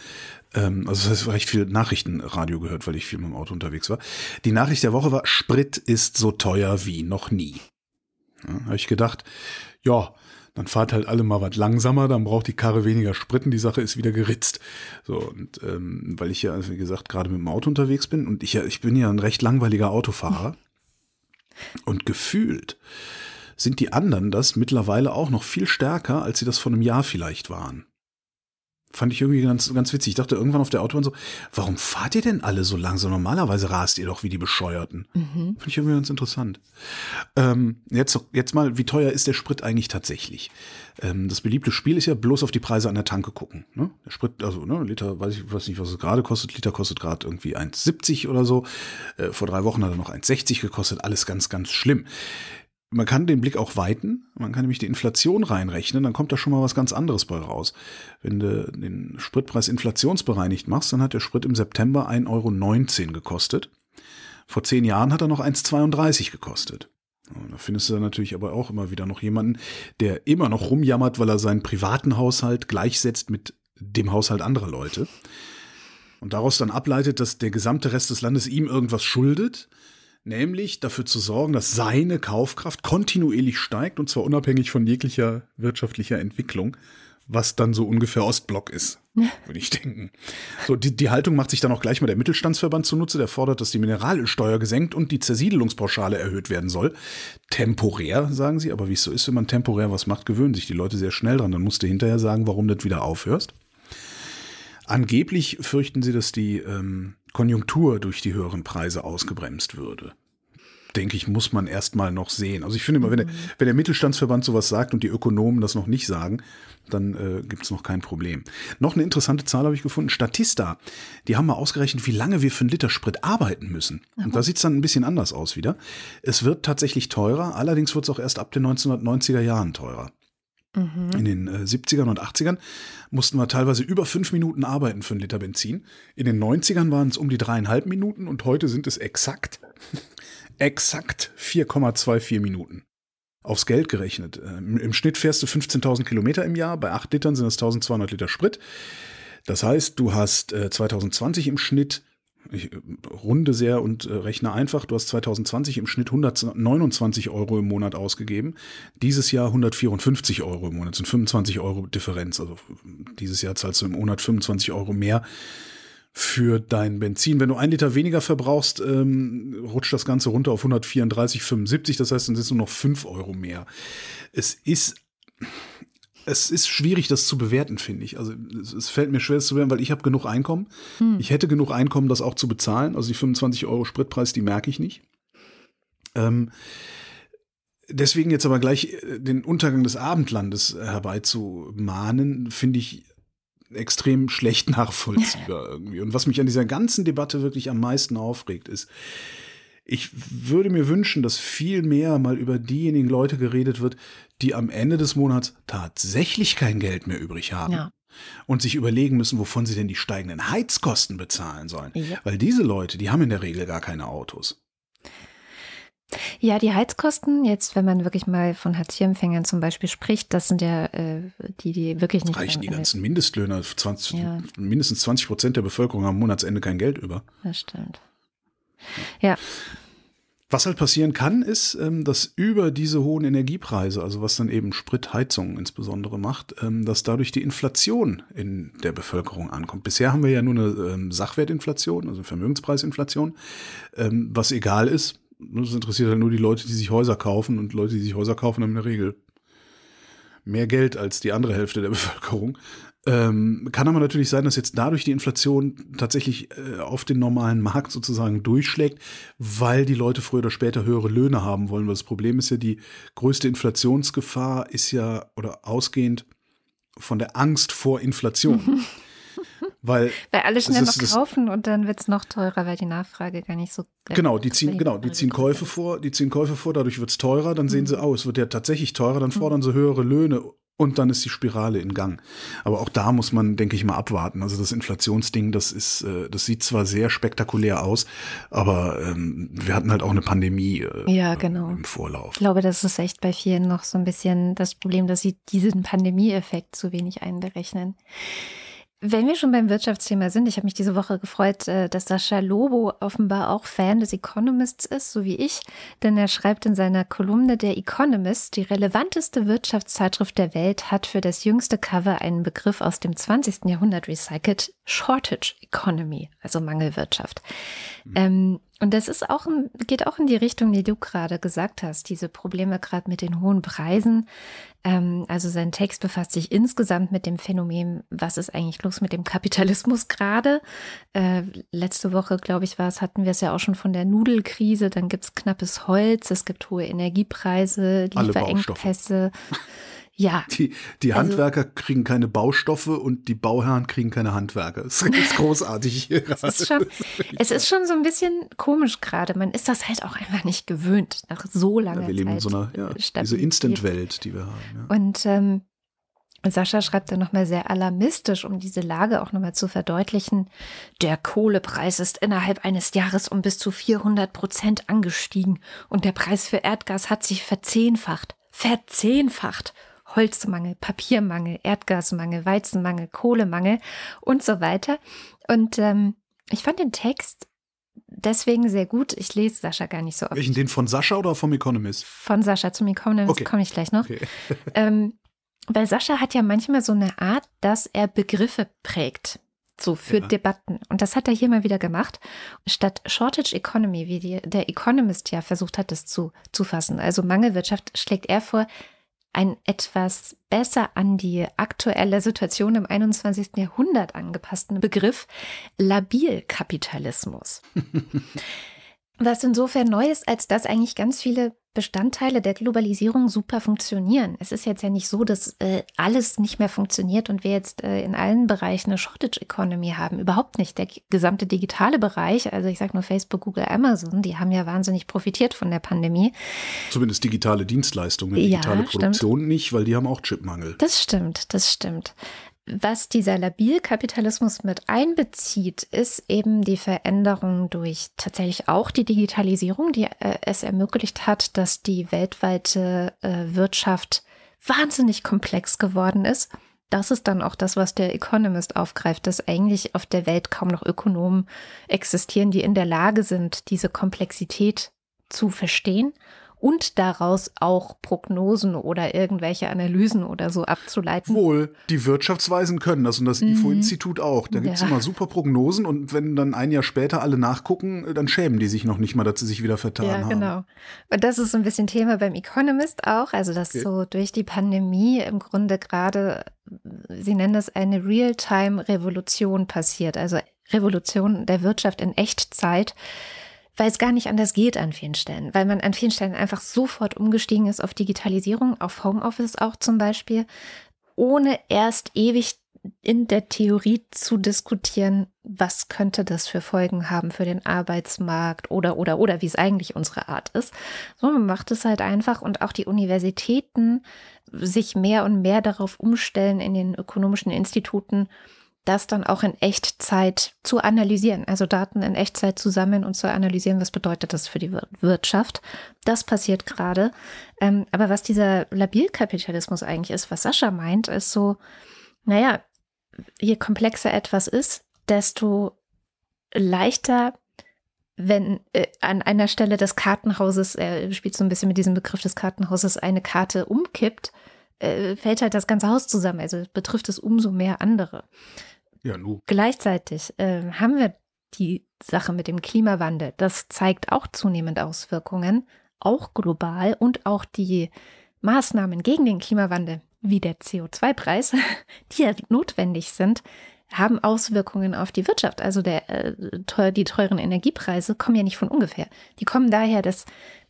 Ähm, also das heißt, recht viel Nachrichtenradio gehört, weil ich viel mit dem Auto unterwegs war. Die Nachricht der Woche war, Sprit ist so teuer wie noch nie. Ja, habe ich gedacht, ja, dann fahrt halt alle mal was langsamer, dann braucht die Karre weniger Spritten, die Sache ist wieder geritzt. So, und ähm, weil ich ja, also wie gesagt, gerade mit dem Auto unterwegs bin und ich ja, ich bin ja ein recht langweiliger Autofahrer. Und gefühlt sind die anderen das mittlerweile auch noch viel stärker, als sie das vor einem Jahr vielleicht waren. Fand ich irgendwie ganz, ganz witzig. Ich dachte irgendwann auf der Autobahn so, warum fahrt ihr denn alle so langsam? Normalerweise rast ihr doch wie die Bescheuerten. Mhm. Finde ich irgendwie ganz interessant. Ähm, jetzt, jetzt mal, wie teuer ist der Sprit eigentlich tatsächlich? Ähm, das beliebte Spiel ist ja bloß auf die Preise an der Tanke gucken. Ne? Der Sprit, also ne, Liter, weiß ich weiß nicht, was es gerade kostet. Liter kostet gerade irgendwie 1,70 oder so. Äh, vor drei Wochen hat er noch 1,60 gekostet. Alles ganz, ganz schlimm man kann den Blick auch weiten. Man kann nämlich die Inflation reinrechnen, dann kommt da schon mal was ganz anderes bei raus. Wenn du den Spritpreis inflationsbereinigt machst, dann hat der Sprit im September 1,19 Euro gekostet. Vor zehn Jahren hat er noch 1,32 gekostet. Und da findest du dann natürlich aber auch immer wieder noch jemanden, der immer noch rumjammert, weil er seinen privaten Haushalt gleichsetzt mit dem Haushalt anderer Leute. Und daraus dann ableitet, dass der gesamte Rest des Landes ihm irgendwas schuldet nämlich dafür zu sorgen, dass seine Kaufkraft kontinuierlich steigt und zwar unabhängig von jeglicher wirtschaftlicher Entwicklung, was dann so ungefähr Ostblock ist, würde ich denken. So, die, die Haltung macht sich dann auch gleich mal der Mittelstandsverband zunutze, der fordert, dass die Mineralölsteuer gesenkt und die Zersiedelungspauschale erhöht werden soll. Temporär, sagen sie, aber wie es so ist, wenn man temporär was macht, gewöhnen sich die Leute sehr schnell dran. Dann musst du hinterher sagen, warum du das wieder aufhörst. Angeblich fürchten sie, dass die ähm, Konjunktur durch die höheren Preise ausgebremst würde. Denke ich, muss man erstmal noch sehen. Also ich finde immer, wenn der, wenn der Mittelstandsverband sowas sagt und die Ökonomen das noch nicht sagen, dann äh, gibt es noch kein Problem. Noch eine interessante Zahl habe ich gefunden. Statista, die haben mal ausgerechnet, wie lange wir für einen Liter Sprit arbeiten müssen. Und da sieht es dann ein bisschen anders aus wieder. Es wird tatsächlich teurer, allerdings wird es auch erst ab den 1990er Jahren teurer. Mhm. In den äh, 70ern und 80ern mussten wir teilweise über fünf Minuten arbeiten für einen Liter Benzin. In den 90ern waren es um die dreieinhalb Minuten und heute sind es exakt, exakt 4,24 Minuten. Aufs Geld gerechnet. Ähm, Im Schnitt fährst du 15.000 Kilometer im Jahr. Bei 8 Litern sind es 1200 Liter Sprit. Das heißt, du hast äh, 2020 im Schnitt ich äh, runde sehr und äh, rechne einfach. Du hast 2020 im Schnitt 129 Euro im Monat ausgegeben. Dieses Jahr 154 Euro im Monat. Das sind 25 Euro Differenz. Also dieses Jahr zahlst du im Monat 25 Euro mehr für dein Benzin. Wenn du ein Liter weniger verbrauchst, ähm, rutscht das Ganze runter auf 134,75. Das heißt, dann sind es nur noch 5 Euro mehr. Es ist es ist schwierig, das zu bewerten, finde ich. Also es, es, fällt mir schwer, das zu bewerten, weil ich habe genug Einkommen. Hm. Ich hätte genug Einkommen, das auch zu bezahlen. Also die 25 Euro Spritpreis, die merke ich nicht. Ähm, deswegen jetzt aber gleich äh, den Untergang des Abendlandes herbeizumahnen, finde ich extrem schlecht nachvollziehbar irgendwie. Und was mich an dieser ganzen Debatte wirklich am meisten aufregt, ist, ich würde mir wünschen, dass viel mehr mal über diejenigen Leute geredet wird, die am Ende des Monats tatsächlich kein Geld mehr übrig haben. Ja. Und sich überlegen müssen, wovon sie denn die steigenden Heizkosten bezahlen sollen. Ja. Weil diese Leute, die haben in der Regel gar keine Autos. Ja, die Heizkosten, jetzt, wenn man wirklich mal von Hartz-IV-Empfängern zum Beispiel spricht, das sind ja äh, die, die wirklich nicht. Reichen die ganzen Mindestlöhner, 20, ja. mindestens 20 Prozent der Bevölkerung haben am Monatsende kein Geld über. Das stimmt. Ja. Was halt passieren kann, ist, ähm, dass über diese hohen Energiepreise, also was dann eben Spritheizung insbesondere macht, ähm, dass dadurch die Inflation in der Bevölkerung ankommt. Bisher haben wir ja nur eine ähm, Sachwertinflation, also Vermögenspreisinflation, was egal ist. Das interessiert halt nur die Leute, die sich Häuser kaufen und Leute, die sich Häuser kaufen, haben in der Regel mehr Geld als die andere Hälfte der Bevölkerung. Ähm, kann aber natürlich sein, dass jetzt dadurch die Inflation tatsächlich äh, auf den normalen Markt sozusagen durchschlägt, weil die Leute früher oder später höhere Löhne haben wollen. Weil das Problem ist ja, die größte Inflationsgefahr ist ja oder ausgehend von der Angst vor Inflation. Weil, weil alle schnell noch kaufen und dann wird es noch teurer, weil die Nachfrage gar nicht so. Genau, die ziehen, genau, die ziehen Käufe vor, die ziehen Käufe vor, dadurch wird es teurer, dann mhm. sehen sie, oh, es wird ja tatsächlich teurer, dann fordern mhm. sie höhere Löhne und dann ist die Spirale in Gang. Aber auch da muss man, denke ich mal, abwarten. Also das Inflationsding, das ist, äh, das sieht zwar sehr spektakulär aus, aber ähm, wir hatten halt auch eine Pandemie äh, ja, genau. im Vorlauf. Ich glaube, das ist echt bei vielen noch so ein bisschen das Problem, dass sie diesen Pandemieeffekt zu wenig einberechnen. Wenn wir schon beim Wirtschaftsthema sind, ich habe mich diese Woche gefreut, äh, dass Sascha Lobo offenbar auch Fan des Economists ist, so wie ich, denn er schreibt in seiner Kolumne Der Economist, die relevanteste Wirtschaftszeitschrift der Welt, hat für das jüngste Cover einen Begriff aus dem 20. Jahrhundert recycelt, Shortage Economy, also Mangelwirtschaft. Mhm. Ähm, und das ist auch, geht auch in die Richtung, die du gerade gesagt hast, diese Probleme gerade mit den hohen Preisen. Ähm, also sein Text befasst sich insgesamt mit dem Phänomen, was ist eigentlich los mit dem Kapitalismus gerade. Äh, letzte Woche, glaube ich, war es, hatten wir es ja auch schon von der Nudelkrise. Dann gibt es knappes Holz, es gibt hohe Energiepreise, Lieferengpässe. Ja. Die, die also, Handwerker kriegen keine Baustoffe und die Bauherren kriegen keine Handwerker. Das ist großartig hier gerade. Ist schon, es ist schon so ein bisschen komisch gerade. Man ist das halt auch einfach nicht gewöhnt nach so langer ja, wir leben Zeit. in so einer, ja, diese Instant-Welt, die wir haben. Ja. Und ähm, Sascha schreibt dann nochmal sehr alarmistisch, um diese Lage auch nochmal zu verdeutlichen. Der Kohlepreis ist innerhalb eines Jahres um bis zu 400 Prozent angestiegen und der Preis für Erdgas hat sich verzehnfacht. Verzehnfacht. Holzmangel, Papiermangel, Erdgasmangel, Weizenmangel, Kohlemangel und so weiter. Und ähm, ich fand den Text deswegen sehr gut. Ich lese Sascha gar nicht so oft. Welchen, den von Sascha oder vom Economist? Von Sascha zum Economist okay. komme ich gleich noch. Okay. ähm, weil Sascha hat ja manchmal so eine Art, dass er Begriffe prägt. So für ja. Debatten. Und das hat er hier mal wieder gemacht. Statt Shortage Economy, wie die, der Economist ja versucht hat, das zu, zu fassen, also Mangelwirtschaft, schlägt er vor, einen etwas besser an die aktuelle Situation im 21. Jahrhundert angepassten Begriff Labilkapitalismus. Was insofern neu ist, als dass eigentlich ganz viele Bestandteile der Globalisierung super funktionieren. Es ist jetzt ja nicht so, dass äh, alles nicht mehr funktioniert und wir jetzt äh, in allen Bereichen eine Shortage Economy haben. Überhaupt nicht. Der gesamte digitale Bereich, also ich sage nur Facebook, Google, Amazon, die haben ja wahnsinnig profitiert von der Pandemie. Zumindest digitale Dienstleistungen, digitale ja, Produktion stimmt. nicht, weil die haben auch Chipmangel. Das stimmt, das stimmt. Was dieser Labilkapitalismus mit einbezieht, ist eben die Veränderung durch tatsächlich auch die Digitalisierung, die äh, es ermöglicht hat, dass die weltweite äh, Wirtschaft wahnsinnig komplex geworden ist. Das ist dann auch das, was der Economist aufgreift, dass eigentlich auf der Welt kaum noch Ökonomen existieren, die in der Lage sind, diese Komplexität zu verstehen und daraus auch Prognosen oder irgendwelche Analysen oder so abzuleiten. Wohl, die Wirtschaftsweisen können das und das mhm. IFO-Institut auch. Da gibt es ja. immer super Prognosen und wenn dann ein Jahr später alle nachgucken, dann schämen die sich noch nicht mal, dass sie sich wieder vertan haben. Ja, genau. Und das ist so ein bisschen Thema beim Economist auch, also dass okay. so durch die Pandemie im Grunde gerade, sie nennen das eine Real-Time-Revolution passiert, also Revolution der Wirtschaft in Echtzeit weil es gar nicht anders geht an vielen Stellen, weil man an vielen Stellen einfach sofort umgestiegen ist auf Digitalisierung, auf Homeoffice auch zum Beispiel, ohne erst ewig in der Theorie zu diskutieren, was könnte das für Folgen haben für den Arbeitsmarkt oder, oder, oder, wie es eigentlich unsere Art ist. So, man macht es halt einfach und auch die Universitäten sich mehr und mehr darauf umstellen in den ökonomischen Instituten, das dann auch in Echtzeit zu analysieren, also Daten in Echtzeit zu sammeln und zu analysieren, was bedeutet das für die Wirtschaft. Das passiert gerade. Ähm, aber was dieser Labilkapitalismus eigentlich ist, was Sascha meint, ist so, naja, je komplexer etwas ist, desto leichter wenn äh, an einer Stelle des Kartenhauses, er spielt so ein bisschen mit diesem Begriff des Kartenhauses, eine Karte umkippt, äh, fällt halt das ganze Haus zusammen. Also betrifft es umso mehr andere. Ja, nu. Gleichzeitig äh, haben wir die Sache mit dem Klimawandel. Das zeigt auch zunehmend Auswirkungen, auch global und auch die Maßnahmen gegen den Klimawandel, wie der CO2-Preis, die ja notwendig sind, haben Auswirkungen auf die Wirtschaft. Also der, äh, die teuren Energiepreise kommen ja nicht von ungefähr. Die kommen daher, dass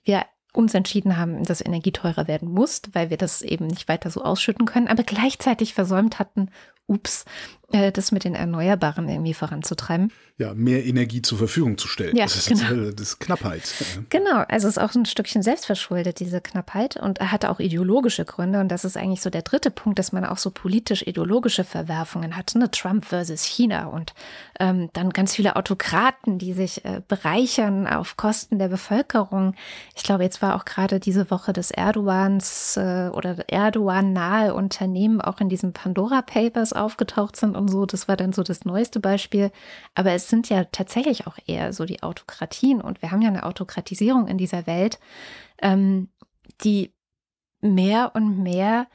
wir uns entschieden haben, dass Energie teurer werden muss, weil wir das eben nicht weiter so ausschütten können, aber gleichzeitig versäumt hatten, ups, äh, das mit den Erneuerbaren irgendwie voranzutreiben. Ja, mehr Energie zur Verfügung zu stellen. Ja, das ist, genau. das ist Knappheit. Genau, also es ist auch ein Stückchen selbstverschuldet, diese Knappheit. Und er hatte auch ideologische Gründe. Und das ist eigentlich so der dritte Punkt, dass man auch so politisch-ideologische Verwerfungen hat. Ne? Trump versus China und ähm, dann ganz viele Autokraten, die sich äh, bereichern auf Kosten der Bevölkerung. Ich glaube, jetzt war auch gerade diese Woche des Erdogans äh, oder Erdogan-nahe Unternehmen auch in diesem Pandora Papers aufgetaucht sind und so. Das war dann so das neueste Beispiel. Aber es sind ja tatsächlich auch eher so die Autokratien und wir haben ja eine Autokratisierung in dieser Welt, ähm, die mehr und mehr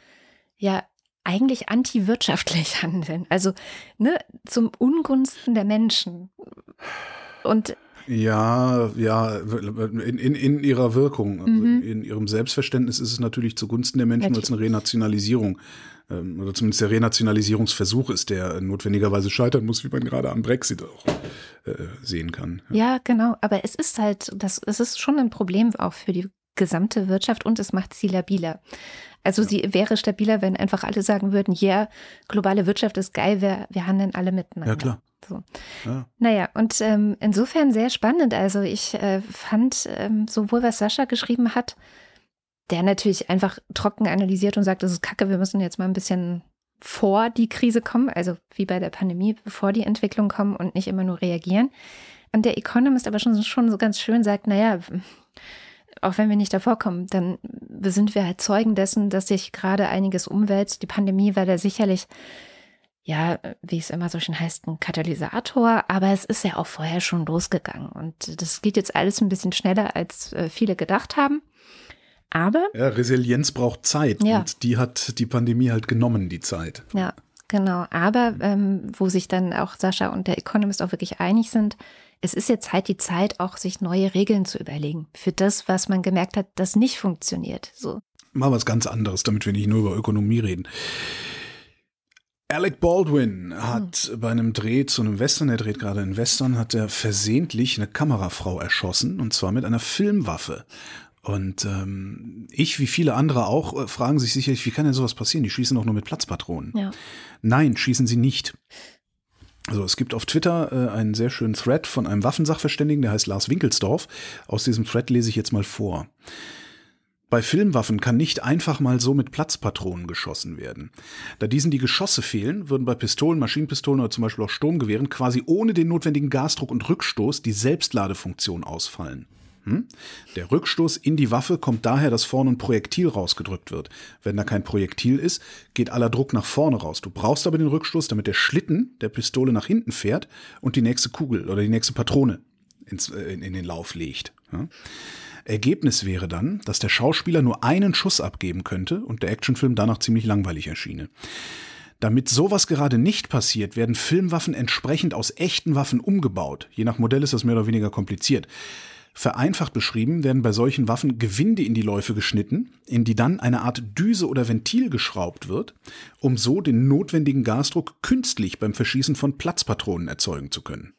ja eigentlich antiwirtschaftlich handeln. Also ne, zum Ungunsten der Menschen. Und ja, ja, in, in, in ihrer Wirkung, also mhm. in ihrem Selbstverständnis ist es natürlich zugunsten der Menschen, weil es eine Renationalisierung oder zumindest der Renationalisierungsversuch ist, der notwendigerweise scheitern muss, wie man gerade am Brexit auch äh, sehen kann. Ja. ja, genau. Aber es ist halt, das, es ist schon ein Problem auch für die gesamte Wirtschaft und es macht sie labiler. Also ja. sie wäre stabiler, wenn einfach alle sagen würden, ja, yeah, globale Wirtschaft ist geil, wir, wir handeln alle miteinander. Ja, klar. So. Ja. Naja, und ähm, insofern sehr spannend. Also ich äh, fand ähm, sowohl, was Sascha geschrieben hat, der natürlich einfach trocken analysiert und sagt, das ist kacke, wir müssen jetzt mal ein bisschen vor die Krise kommen, also wie bei der Pandemie, bevor die Entwicklung kommen und nicht immer nur reagieren. Und der Economist aber schon, schon so ganz schön sagt, naja, auch wenn wir nicht davor kommen, dann sind wir halt Zeugen dessen, dass sich gerade einiges umwälzt. Die Pandemie war da sicherlich, ja, wie es immer so schön heißt, ein Katalysator, aber es ist ja auch vorher schon losgegangen. Und das geht jetzt alles ein bisschen schneller, als äh, viele gedacht haben. Aber. Ja, Resilienz braucht Zeit ja. und die hat die Pandemie halt genommen, die Zeit. Ja, genau. Aber ähm, wo sich dann auch Sascha und der Economist auch wirklich einig sind, es ist jetzt halt die Zeit, auch sich neue Regeln zu überlegen. Für das, was man gemerkt hat, das nicht funktioniert. So. Mal was ganz anderes, damit wir nicht nur über Ökonomie reden. Alec Baldwin hat hm. bei einem Dreh zu einem Western, er dreht gerade einen Western, hat er versehentlich eine Kamerafrau erschossen und zwar mit einer Filmwaffe. Und ähm, ich, wie viele andere auch, äh, fragen sich sicherlich, wie kann denn sowas passieren? Die schießen doch nur mit Platzpatronen. Ja. Nein, schießen sie nicht. Also es gibt auf Twitter äh, einen sehr schönen Thread von einem Waffensachverständigen, der heißt Lars Winkelsdorf. Aus diesem Thread lese ich jetzt mal vor. Bei Filmwaffen kann nicht einfach mal so mit Platzpatronen geschossen werden. Da diesen die Geschosse fehlen, würden bei Pistolen, Maschinenpistolen oder zum Beispiel auch Sturmgewehren quasi ohne den notwendigen Gasdruck und Rückstoß die Selbstladefunktion ausfallen. Hm? Der Rückstoß in die Waffe kommt daher, dass vorne ein Projektil rausgedrückt wird. Wenn da kein Projektil ist, geht aller Druck nach vorne raus. Du brauchst aber den Rückstoß, damit der Schlitten der Pistole nach hinten fährt und die nächste Kugel oder die nächste Patrone ins, äh, in, in den Lauf legt. Ja? Ergebnis wäre dann, dass der Schauspieler nur einen Schuss abgeben könnte und der Actionfilm danach ziemlich langweilig erschiene. Damit sowas gerade nicht passiert, werden Filmwaffen entsprechend aus echten Waffen umgebaut. Je nach Modell ist das mehr oder weniger kompliziert. Vereinfacht beschrieben werden bei solchen Waffen Gewinde in die Läufe geschnitten, in die dann eine Art Düse oder Ventil geschraubt wird, um so den notwendigen Gasdruck künstlich beim Verschießen von Platzpatronen erzeugen zu können.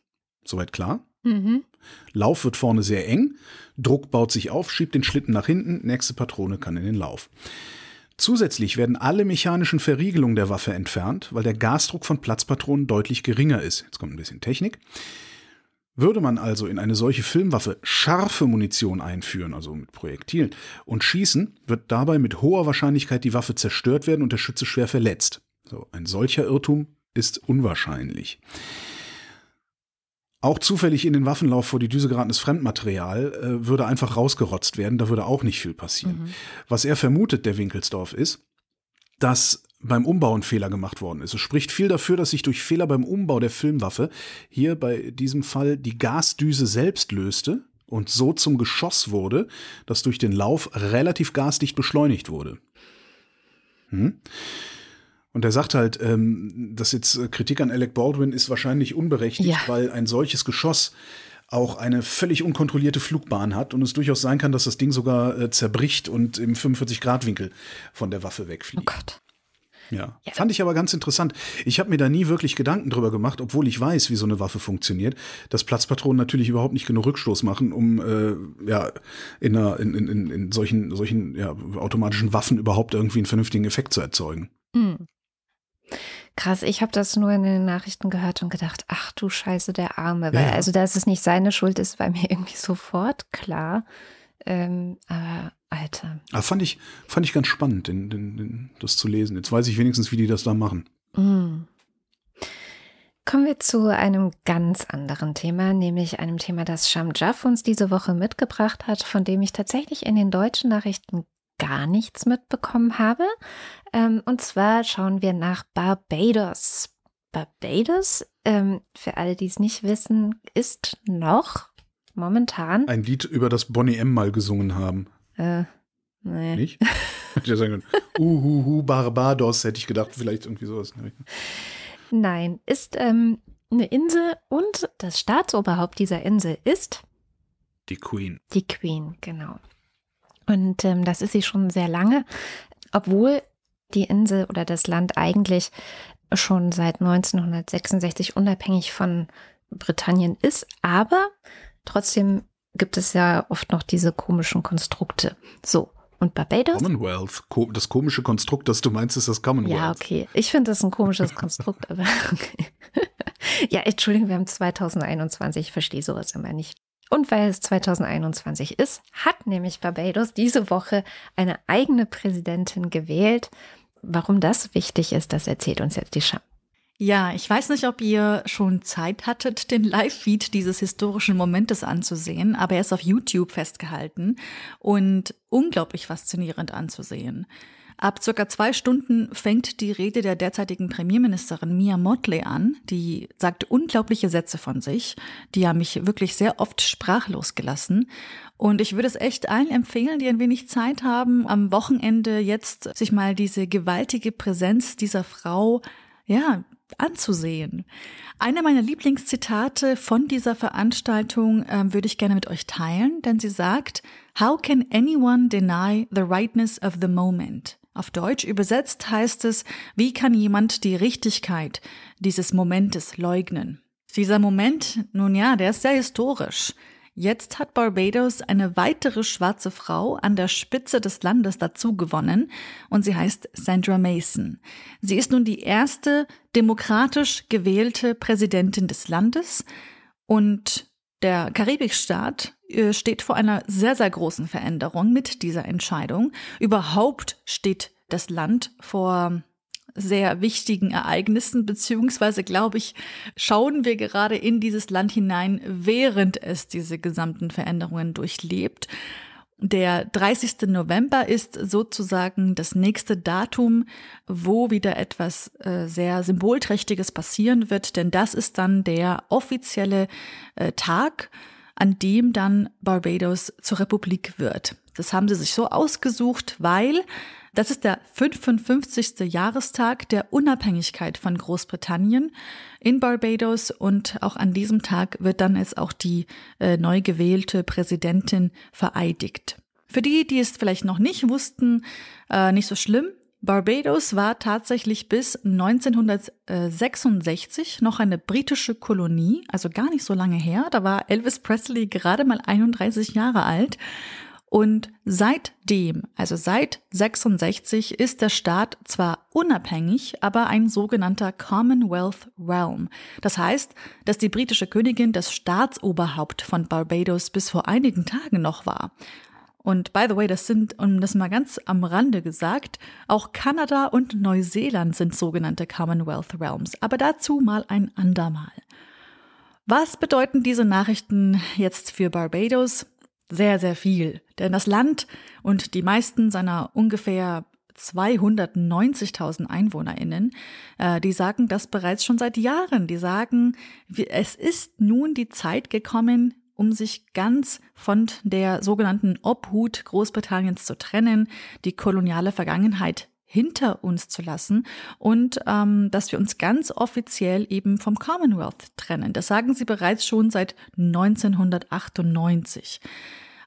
Soweit klar? Mhm. Lauf wird vorne sehr eng, Druck baut sich auf, schiebt den Schlitten nach hinten, nächste Patrone kann in den Lauf. Zusätzlich werden alle mechanischen Verriegelungen der Waffe entfernt, weil der Gasdruck von Platzpatronen deutlich geringer ist. Jetzt kommt ein bisschen Technik. Würde man also in eine solche Filmwaffe scharfe Munition einführen, also mit Projektilen, und schießen, wird dabei mit hoher Wahrscheinlichkeit die Waffe zerstört werden und der Schütze schwer verletzt. So, ein solcher Irrtum ist unwahrscheinlich. Auch zufällig in den Waffenlauf vor die Düse geratenes Fremdmaterial äh, würde einfach rausgerotzt werden, da würde auch nicht viel passieren. Mhm. Was er vermutet, der Winkelsdorf, ist, dass beim Umbau ein Fehler gemacht worden ist. Es spricht viel dafür, dass sich durch Fehler beim Umbau der Filmwaffe hier bei diesem Fall die Gasdüse selbst löste und so zum Geschoss wurde, das durch den Lauf relativ gasdicht beschleunigt wurde. Hm? Und er sagt halt, ähm, dass jetzt äh, Kritik an Alec Baldwin ist wahrscheinlich unberechtigt, ja. weil ein solches Geschoss auch eine völlig unkontrollierte Flugbahn hat und es durchaus sein kann, dass das Ding sogar äh, zerbricht und im 45-Grad-Winkel von der Waffe wegfliegt. Oh Gott. Ja. ja. Fand ich aber ganz interessant. Ich habe mir da nie wirklich Gedanken drüber gemacht, obwohl ich weiß, wie so eine Waffe funktioniert, dass Platzpatronen natürlich überhaupt nicht genug Rückstoß machen, um äh, ja in, einer, in, in, in solchen, solchen ja, automatischen Waffen überhaupt irgendwie einen vernünftigen Effekt zu erzeugen. Mhm. Krass, ich habe das nur in den Nachrichten gehört und gedacht, ach du Scheiße, der Arme. Weil, ja. Also, dass es nicht seine Schuld ist, war mir irgendwie sofort klar. Ähm, aber Alter. Aber ah, fand ich, fand ich ganz spannend, den, den, den, das zu lesen. Jetzt weiß ich wenigstens, wie die das da machen. Mm. Kommen wir zu einem ganz anderen Thema, nämlich einem Thema, das Sham Jaff uns diese Woche mitgebracht hat, von dem ich tatsächlich in den deutschen Nachrichten gar nichts mitbekommen habe. Ähm, und zwar schauen wir nach Barbados. Barbados, ähm, für alle, die es nicht wissen, ist noch momentan. Ein Lied, über das Bonnie M mal gesungen haben. Äh, nee. Nicht? Hätte ich ja sagen können, uhuhu, Barbados, hätte ich gedacht, vielleicht irgendwie sowas. Nein, ist ähm, eine Insel und das Staatsoberhaupt dieser Insel ist die Queen. Die Queen, genau. Und ähm, das ist sie schon sehr lange, obwohl die Insel oder das Land eigentlich schon seit 1966 unabhängig von Britannien ist. Aber trotzdem gibt es ja oft noch diese komischen Konstrukte. So. Und Barbados? Commonwealth. Das komische Konstrukt, das du meinst, ist das Commonwealth. Ja, okay. Ich finde das ein komisches Konstrukt, aber okay. Ja, Entschuldigung, wir haben 2021. Ich verstehe sowas immer nicht. Und weil es 2021 ist, hat nämlich Barbados diese Woche eine eigene Präsidentin gewählt. Warum das wichtig ist, das erzählt uns jetzt die Scham. Ja, ich weiß nicht, ob ihr schon Zeit hattet, den Live-Feed dieses historischen Momentes anzusehen, aber er ist auf YouTube festgehalten und unglaublich faszinierend anzusehen. Ab circa zwei Stunden fängt die Rede der derzeitigen Premierministerin Mia Motley an. Die sagt unglaubliche Sätze von sich. Die haben mich wirklich sehr oft sprachlos gelassen. Und ich würde es echt allen empfehlen, die ein wenig Zeit haben, am Wochenende jetzt sich mal diese gewaltige Präsenz dieser Frau, ja, anzusehen. Eine meiner Lieblingszitate von dieser Veranstaltung äh, würde ich gerne mit euch teilen, denn sie sagt, How can anyone deny the rightness of the moment? Auf Deutsch übersetzt heißt es, wie kann jemand die Richtigkeit dieses Momentes leugnen? Dieser Moment, nun ja, der ist sehr historisch. Jetzt hat Barbados eine weitere schwarze Frau an der Spitze des Landes dazu gewonnen und sie heißt Sandra Mason. Sie ist nun die erste demokratisch gewählte Präsidentin des Landes und der Karibikstaat äh, steht vor einer sehr, sehr großen Veränderung mit dieser Entscheidung. Überhaupt steht das Land vor sehr wichtigen Ereignissen, beziehungsweise glaube ich, schauen wir gerade in dieses Land hinein, während es diese gesamten Veränderungen durchlebt. Der 30. November ist sozusagen das nächste Datum, wo wieder etwas äh, sehr Symbolträchtiges passieren wird, denn das ist dann der offizielle äh, Tag, an dem dann Barbados zur Republik wird. Das haben sie sich so ausgesucht, weil das ist der 55. Jahrestag der Unabhängigkeit von Großbritannien in Barbados und auch an diesem Tag wird dann jetzt auch die äh, neu gewählte Präsidentin vereidigt. Für die, die es vielleicht noch nicht wussten, äh, nicht so schlimm. Barbados war tatsächlich bis 1966 noch eine britische Kolonie, also gar nicht so lange her. Da war Elvis Presley gerade mal 31 Jahre alt. Und seitdem, also seit 66, ist der Staat zwar unabhängig, aber ein sogenannter Commonwealth Realm. Das heißt, dass die britische Königin das Staatsoberhaupt von Barbados bis vor einigen Tagen noch war. Und by the way, das sind, um das mal ganz am Rande gesagt, auch Kanada und Neuseeland sind sogenannte Commonwealth Realms. Aber dazu mal ein andermal. Was bedeuten diese Nachrichten jetzt für Barbados? Sehr, sehr viel. Denn das Land und die meisten seiner ungefähr 290.000 EinwohnerInnen, äh, die sagen das bereits schon seit Jahren. Die sagen, es ist nun die Zeit gekommen, um sich ganz von der sogenannten Obhut Großbritanniens zu trennen, die koloniale Vergangenheit hinter uns zu lassen und ähm, dass wir uns ganz offiziell eben vom Commonwealth trennen. Das sagen sie bereits schon seit 1998.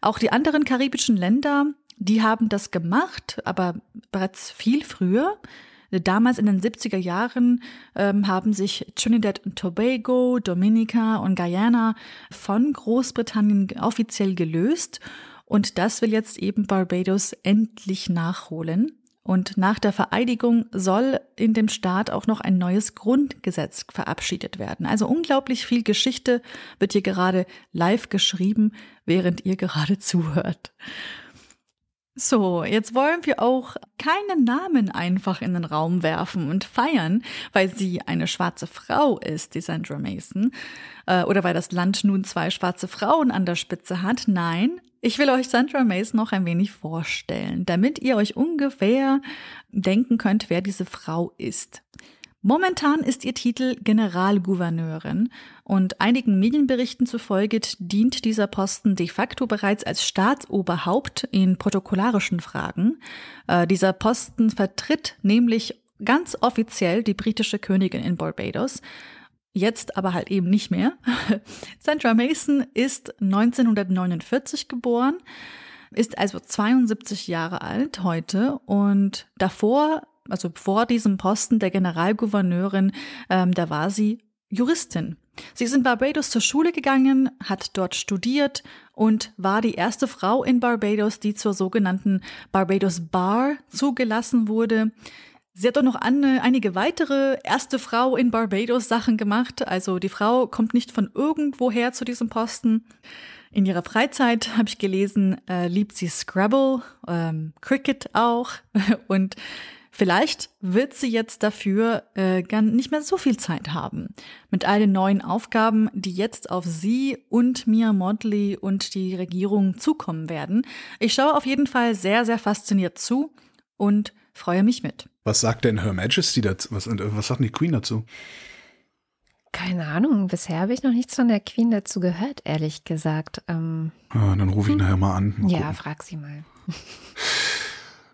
Auch die anderen karibischen Länder, die haben das gemacht, aber bereits viel früher. Damals in den 70er Jahren ähm, haben sich Trinidad und Tobago, Dominica und Guyana von Großbritannien offiziell gelöst. Und das will jetzt eben Barbados endlich nachholen. Und nach der Vereidigung soll in dem Staat auch noch ein neues Grundgesetz verabschiedet werden. Also unglaublich viel Geschichte wird hier gerade live geschrieben, während ihr gerade zuhört. So, jetzt wollen wir auch keinen Namen einfach in den Raum werfen und feiern, weil sie eine schwarze Frau ist, die Sandra Mason, äh, oder weil das Land nun zwei schwarze Frauen an der Spitze hat. Nein, ich will euch Sandra Mace noch ein wenig vorstellen, damit ihr euch ungefähr denken könnt, wer diese Frau ist. Momentan ist ihr Titel Generalgouverneurin und einigen Medienberichten zufolge dient dieser Posten de facto bereits als Staatsoberhaupt in protokollarischen Fragen. Äh, dieser Posten vertritt nämlich ganz offiziell die britische Königin in Barbados jetzt aber halt eben nicht mehr. Sandra Mason ist 1949 geboren, ist also 72 Jahre alt heute und davor, also vor diesem Posten der Generalgouverneurin, ähm, da war sie Juristin. Sie ist in Barbados zur Schule gegangen, hat dort studiert und war die erste Frau in Barbados, die zur sogenannten Barbados Bar zugelassen wurde. Sie hat auch noch eine, einige weitere erste Frau in Barbados Sachen gemacht. Also die Frau kommt nicht von irgendwoher zu diesem Posten. In ihrer Freizeit habe ich gelesen, äh, liebt sie Scrabble, ähm, Cricket auch und Vielleicht wird sie jetzt dafür äh, gar nicht mehr so viel Zeit haben. Mit all den neuen Aufgaben, die jetzt auf sie und Mia Modley und die Regierung zukommen werden. Ich schaue auf jeden Fall sehr, sehr fasziniert zu und freue mich mit. Was sagt denn Her Majesty dazu? Was, was sagt die Queen dazu? Keine Ahnung, bisher habe ich noch nichts von der Queen dazu gehört, ehrlich gesagt. Ähm, ah, dann rufe ich hm. nachher mal an. Mal ja, gucken. frag sie mal.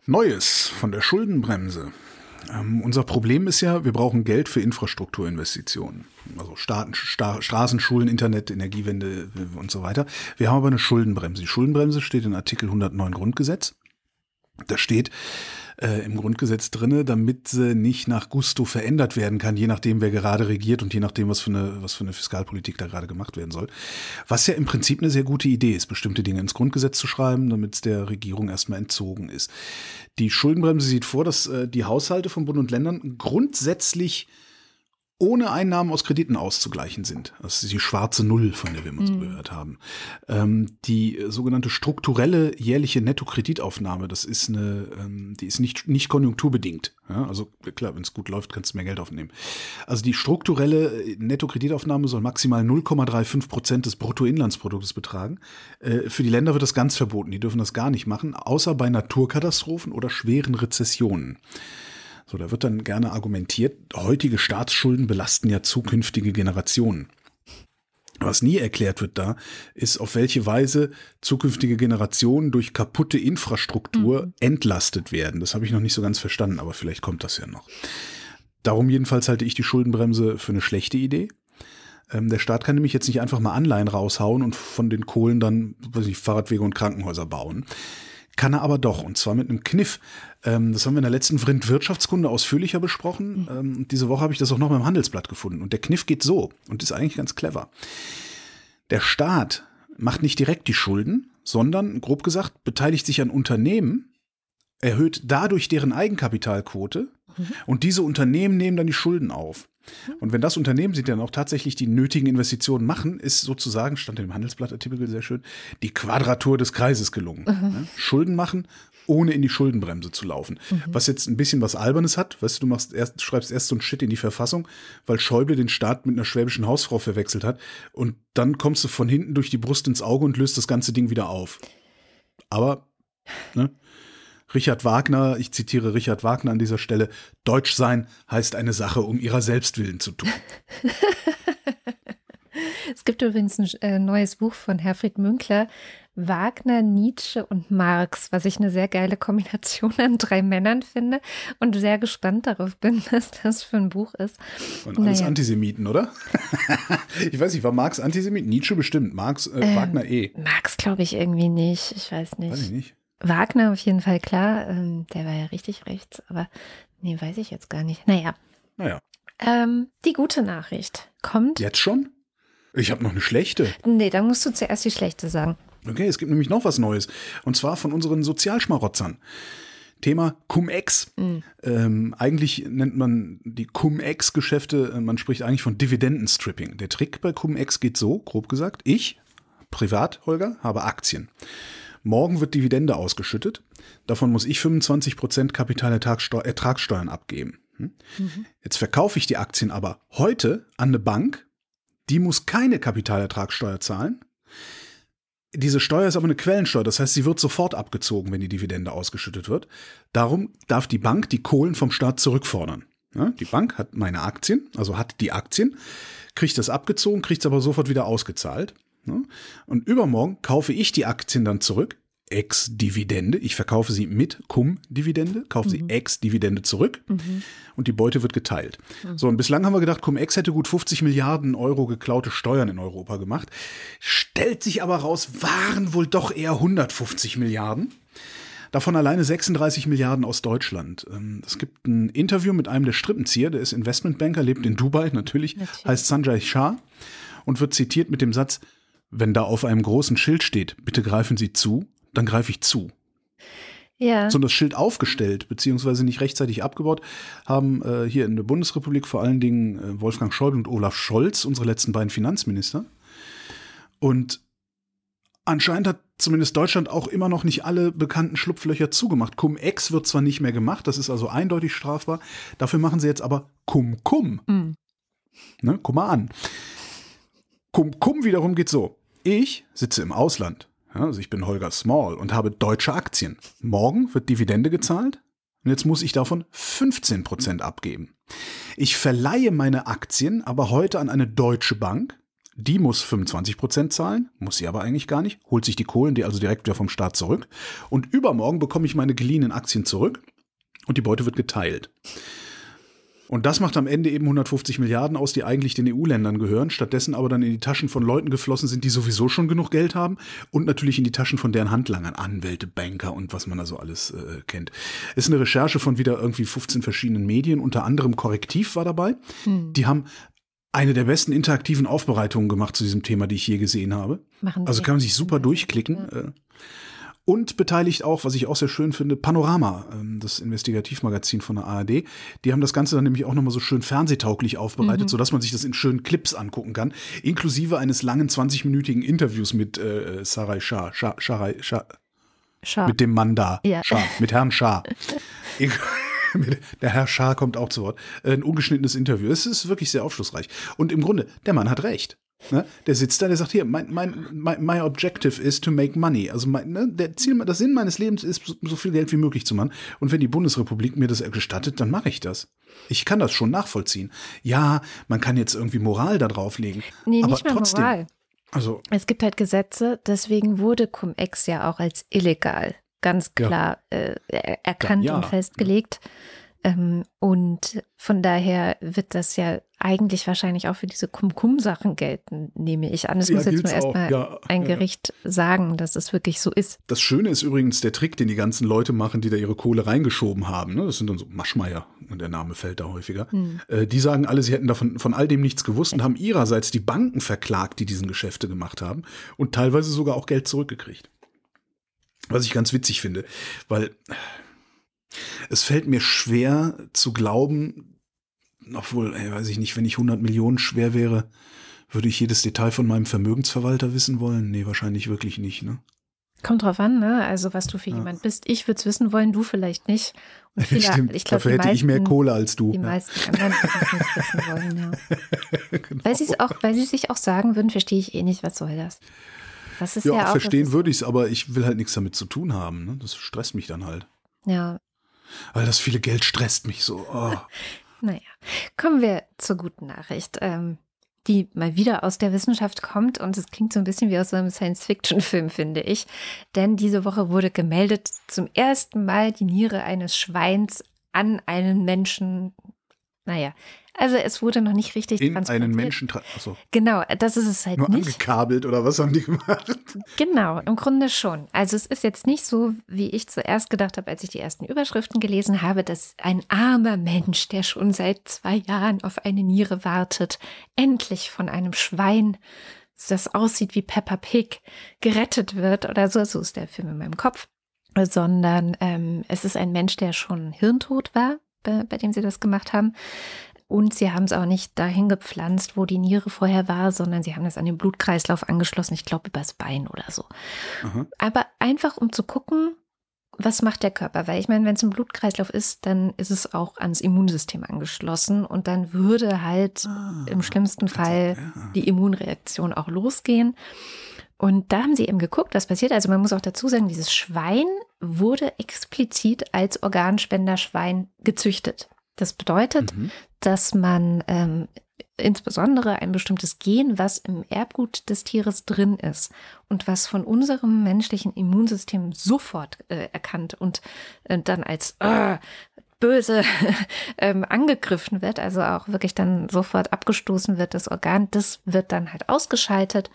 Neues von der Schuldenbremse. Ähm, unser Problem ist ja, wir brauchen Geld für Infrastrukturinvestitionen. Also Staaten, Sta Straßen, Schulen, Internet, Energiewende äh, und so weiter. Wir haben aber eine Schuldenbremse. Die Schuldenbremse steht in Artikel 109 Grundgesetz. Da steht äh, im Grundgesetz drinne, damit sie nicht nach Gusto verändert werden kann, je nachdem, wer gerade regiert und je nachdem, was für eine, was für eine Fiskalpolitik da gerade gemacht werden soll. Was ja im Prinzip eine sehr gute Idee ist, bestimmte Dinge ins Grundgesetz zu schreiben, damit es der Regierung erstmal entzogen ist. Die Schuldenbremse sieht vor, dass äh, die Haushalte von Bund und Ländern grundsätzlich ohne Einnahmen aus Krediten auszugleichen sind. Das ist die schwarze Null, von der wir immer so mhm. gehört haben. Ähm, die sogenannte strukturelle jährliche Nettokreditaufnahme, das ist eine, ähm, die ist nicht, nicht konjunkturbedingt. Ja, also klar, wenn es gut läuft, kannst du mehr Geld aufnehmen. Also die strukturelle Nettokreditaufnahme soll maximal 0,35 Prozent des Bruttoinlandsproduktes betragen. Äh, für die Länder wird das ganz verboten. Die dürfen das gar nicht machen, außer bei Naturkatastrophen oder schweren Rezessionen. So, da wird dann gerne argumentiert, heutige Staatsschulden belasten ja zukünftige Generationen. Was nie erklärt wird da, ist, auf welche Weise zukünftige Generationen durch kaputte Infrastruktur mhm. entlastet werden. Das habe ich noch nicht so ganz verstanden, aber vielleicht kommt das ja noch. Darum jedenfalls halte ich die Schuldenbremse für eine schlechte Idee. Ähm, der Staat kann nämlich jetzt nicht einfach mal Anleihen raushauen und von den Kohlen dann weiß ich, Fahrradwege und Krankenhäuser bauen. Kann er aber doch, und zwar mit einem Kniff. Ähm, das haben wir in der letzten Vrind Wirtschaftskunde ausführlicher besprochen. Mhm. Ähm, diese Woche habe ich das auch noch beim Handelsblatt gefunden. Und der Kniff geht so und ist eigentlich ganz clever. Der Staat macht nicht direkt die Schulden, sondern, grob gesagt, beteiligt sich an Unternehmen, erhöht dadurch deren Eigenkapitalquote mhm. und diese Unternehmen nehmen dann die Schulden auf. Und wenn das Unternehmen sie dann auch tatsächlich die nötigen Investitionen machen, ist sozusagen, stand im Handelsblattartikel sehr schön, die Quadratur des Kreises gelungen. Mhm. Schulden machen, ohne in die Schuldenbremse zu laufen. Mhm. Was jetzt ein bisschen was Albernes hat, weißt du, du machst erst, schreibst erst so ein Shit in die Verfassung, weil Schäuble den Staat mit einer schwäbischen Hausfrau verwechselt hat und dann kommst du von hinten durch die Brust ins Auge und löst das ganze Ding wieder auf. Aber, ne? Richard Wagner, ich zitiere Richard Wagner an dieser Stelle, Deutsch sein heißt eine Sache um ihrer Selbstwillen zu tun. es gibt übrigens ein äh, neues Buch von Herfried Münkler, Wagner, Nietzsche und Marx, was ich eine sehr geile Kombination an drei Männern finde und sehr gespannt darauf bin, was das für ein Buch ist. Und alles naja. Antisemiten, oder? ich weiß nicht, war Marx Antisemit? Nietzsche bestimmt, Marx, äh, äh, Wagner eh. Marx glaube ich irgendwie nicht, ich weiß nicht. Weiß ich nicht. Wagner auf jeden Fall klar, ähm, der war ja richtig rechts, aber nee, weiß ich jetzt gar nicht. Naja. Naja. Ähm, die gute Nachricht kommt. Jetzt schon? Ich habe noch eine schlechte. Nee, dann musst du zuerst die schlechte sagen. Okay, es gibt nämlich noch was Neues. Und zwar von unseren Sozialschmarotzern. Thema Cum-Ex. Mhm. Ähm, eigentlich nennt man die Cum-Ex-Geschäfte, äh, man spricht eigentlich von Dividendenstripping. Der Trick bei Cum-Ex geht so, grob gesagt, ich, privat, Holger, habe Aktien. Morgen wird Dividende ausgeschüttet. Davon muss ich 25% Kapitalertragssteuern abgeben. Hm? Mhm. Jetzt verkaufe ich die Aktien aber heute an eine Bank. Die muss keine Kapitalertragssteuer zahlen. Diese Steuer ist aber eine Quellensteuer, das heißt, sie wird sofort abgezogen, wenn die Dividende ausgeschüttet wird. Darum darf die Bank die Kohlen vom Staat zurückfordern. Ja, die Bank hat meine Aktien, also hat die Aktien, kriegt das abgezogen, kriegt es aber sofort wieder ausgezahlt. Ne? Und übermorgen kaufe ich die Aktien dann zurück, ex-Dividende. Ich verkaufe sie mit Cum-Dividende, kaufe mhm. sie ex-Dividende zurück mhm. und die Beute wird geteilt. Mhm. So, und bislang haben wir gedacht, Cum-Ex hätte gut 50 Milliarden Euro geklaute Steuern in Europa gemacht. Stellt sich aber raus, waren wohl doch eher 150 Milliarden. Davon alleine 36 Milliarden aus Deutschland. Ähm, es gibt ein Interview mit einem der Strippenzieher, der ist Investmentbanker, lebt in Dubai natürlich, natürlich. heißt Sanjay Shah und wird zitiert mit dem Satz, wenn da auf einem großen Schild steht, bitte greifen Sie zu, dann greife ich zu. Ja. So das Schild aufgestellt, beziehungsweise nicht rechtzeitig abgebaut, haben äh, hier in der Bundesrepublik vor allen Dingen äh, Wolfgang Schäuble und Olaf Scholz, unsere letzten beiden Finanzminister. Und anscheinend hat zumindest Deutschland auch immer noch nicht alle bekannten Schlupflöcher zugemacht. Cum-Ex wird zwar nicht mehr gemacht, das ist also eindeutig strafbar. Dafür machen sie jetzt aber Cum-Cum. Mhm. Ne, guck mal an. Cum-Cum wiederum geht so. Ich sitze im Ausland. Also ich bin Holger Small und habe deutsche Aktien. Morgen wird Dividende gezahlt und jetzt muss ich davon 15% abgeben. Ich verleihe meine Aktien aber heute an eine deutsche Bank. Die muss 25% zahlen, muss sie aber eigentlich gar nicht, holt sich die Kohlen, die also direkt wieder vom Staat zurück. Und übermorgen bekomme ich meine geliehenen Aktien zurück und die Beute wird geteilt. Und das macht am Ende eben 150 Milliarden aus, die eigentlich den EU-Ländern gehören, stattdessen aber dann in die Taschen von Leuten geflossen sind, die sowieso schon genug Geld haben und natürlich in die Taschen von deren Handlangern, Anwälte, Banker und was man da so alles äh, kennt. Ist eine Recherche von wieder irgendwie 15 verschiedenen Medien, unter anderem Korrektiv war dabei. Hm. Die haben eine der besten interaktiven Aufbereitungen gemacht zu diesem Thema, die ich je gesehen habe. Machen also kann man sich super durchklicken. Ja. Und beteiligt auch, was ich auch sehr schön finde, Panorama, ähm, das Investigativmagazin von der ARD. Die haben das Ganze dann nämlich auch nochmal so schön fernsehtauglich aufbereitet, mhm. sodass man sich das in schönen Clips angucken kann, inklusive eines langen 20-minütigen Interviews mit äh, Sarai Shah, Shah, Shah, Shah, Shah. mit dem Mann da, ja. Shah, mit Herrn Shah. der Herr Schar kommt auch zu Wort. Ein ungeschnittenes Interview. Es ist wirklich sehr aufschlussreich. Und im Grunde, der Mann hat recht. Ne? Der sitzt da, der sagt hier, mein, mein, my, my objective is to make money. Also mein, ne, der Ziel, das Sinn meines Lebens ist, so viel Geld wie möglich zu machen. Und wenn die Bundesrepublik mir das gestattet, dann mache ich das. Ich kann das schon nachvollziehen. Ja, man kann jetzt irgendwie Moral da drauflegen. Nee, aber nicht mal trotzdem, Moral. Also, es gibt halt Gesetze, deswegen wurde Cum-Ex ja auch als illegal ganz klar ja. äh, erkannt ja, ja. und festgelegt. Ähm, und von daher wird das ja eigentlich wahrscheinlich auch für diese Kum-Kum-Sachen gelten, nehme ich an. Es ja, muss jetzt nur erstmal ja, ein Gericht ja. sagen, dass es wirklich so ist. Das Schöne ist übrigens der Trick, den die ganzen Leute machen, die da ihre Kohle reingeschoben haben. Ne? Das sind dann so Maschmeier, der Name fällt da häufiger. Hm. Äh, die sagen alle, sie hätten davon von all dem nichts gewusst und haben ihrerseits die Banken verklagt, die diesen Geschäfte gemacht haben und teilweise sogar auch Geld zurückgekriegt. Was ich ganz witzig finde, weil es fällt mir schwer zu glauben, obwohl, ey, weiß ich nicht, wenn ich 100 Millionen schwer wäre, würde ich jedes Detail von meinem Vermögensverwalter wissen wollen? Nee, wahrscheinlich wirklich nicht, ne? Kommt drauf an, ne? Also was du für ja. jemand bist. Ich würde es wissen wollen, du vielleicht nicht. Und viele, Stimmt. Ich glaub, Dafür hätte meisten, ich mehr Kohle als du. Die ja. meisten anderen würden nicht wissen wollen, ja. genau. Weil sie auch, weil sie sich auch sagen würden, verstehe ich eh nicht, was soll das? Das ist ja, ja auch, verstehen würde ich es, aber ich will halt nichts damit zu tun haben. Ne? Das stresst mich dann halt. Ja. Weil das viele Geld stresst mich so. Oh. naja, kommen wir zur guten Nachricht. Ähm, die mal wieder aus der Wissenschaft kommt und es klingt so ein bisschen wie aus einem Science-Fiction-Film, finde ich. Denn diese Woche wurde gemeldet, zum ersten Mal die Niere eines Schweins an einen Menschen, naja, also es wurde noch nicht richtig in einen Menschen. Achso. Genau, das ist es halt Nur nicht. angekabelt oder was haben die gemacht? Genau, im Grunde schon. Also es ist jetzt nicht so, wie ich zuerst gedacht habe, als ich die ersten Überschriften gelesen habe, dass ein armer Mensch, der schon seit zwei Jahren auf eine Niere wartet, endlich von einem Schwein, das aussieht wie Peppa Pig, gerettet wird oder so. So ist der Film in meinem Kopf. Sondern ähm, es ist ein Mensch, der schon hirntot war, bei, bei dem sie das gemacht haben und sie haben es auch nicht dahin gepflanzt, wo die Niere vorher war, sondern sie haben es an den Blutkreislauf angeschlossen, ich glaube übers Bein oder so. Aha. Aber einfach um zu gucken, was macht der Körper? Weil ich meine, wenn es ein Blutkreislauf ist, dann ist es auch ans Immunsystem angeschlossen und dann würde halt ah, im schlimmsten Fall ja. die Immunreaktion auch losgehen. Und da haben sie eben geguckt, was passiert. Also man muss auch dazu sagen, dieses Schwein wurde explizit als Organspenderschwein gezüchtet. Das bedeutet, mhm. dass man ähm, insbesondere ein bestimmtes Gen, was im Erbgut des Tieres drin ist und was von unserem menschlichen Immunsystem sofort äh, erkannt und äh, dann als äh, böse ähm, angegriffen wird, also auch wirklich dann sofort abgestoßen wird, das Organ, das wird dann halt ausgeschaltet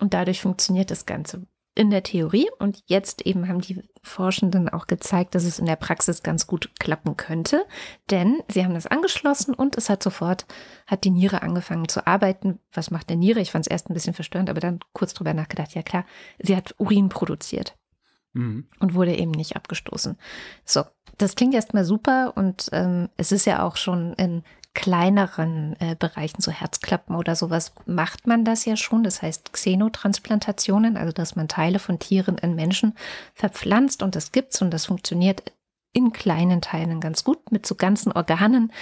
und dadurch funktioniert das Ganze in der Theorie und jetzt eben haben die Forschenden auch gezeigt, dass es in der Praxis ganz gut klappen könnte, denn sie haben das angeschlossen und es hat sofort, hat die Niere angefangen zu arbeiten. Was macht der Niere? Ich fand es erst ein bisschen verstörend, aber dann kurz drüber nachgedacht, ja klar, sie hat Urin produziert mhm. und wurde eben nicht abgestoßen. So, das klingt erstmal super und ähm, es ist ja auch schon in kleineren äh, Bereichen, so Herzklappen oder sowas, macht man das ja schon. Das heißt Xenotransplantationen, also dass man Teile von Tieren in Menschen verpflanzt und das gibt's und das funktioniert in kleinen Teilen ganz gut. Mit so ganzen Organen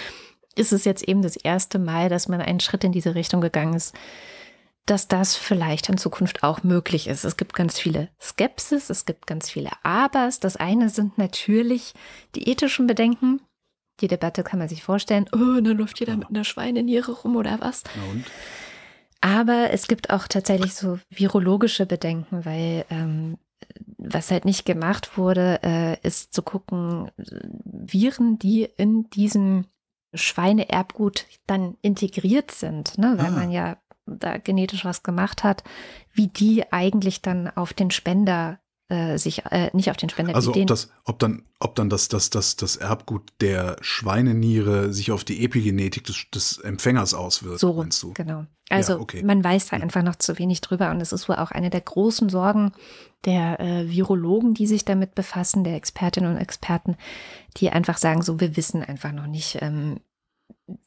ist es jetzt eben das erste Mal, dass man einen Schritt in diese Richtung gegangen ist, dass das vielleicht in Zukunft auch möglich ist. Es gibt ganz viele Skepsis, es gibt ganz viele Abers. Das eine sind natürlich die ethischen Bedenken. Die Debatte kann man sich vorstellen, oh, dann läuft jeder ja. mit einer Schweineniere rum oder was. Aber es gibt auch tatsächlich so virologische Bedenken, weil ähm, was halt nicht gemacht wurde, äh, ist zu gucken, Viren, die in diesem Schweineerbgut dann integriert sind, ne, weil ah. man ja da genetisch was gemacht hat, wie die eigentlich dann auf den Spender äh, sich äh, nicht auf den Spender. Also ob das, ob dann, ob dann das, das, das, das Erbgut der Schweineniere sich auf die Epigenetik des, des Empfängers auswirkt, so, meinst du? Genau. Also ja, okay. man weiß da einfach noch zu wenig drüber und es ist wohl auch eine der großen Sorgen der äh, Virologen, die sich damit befassen, der Expertinnen und Experten, die einfach sagen, so wir wissen einfach noch nicht, ähm,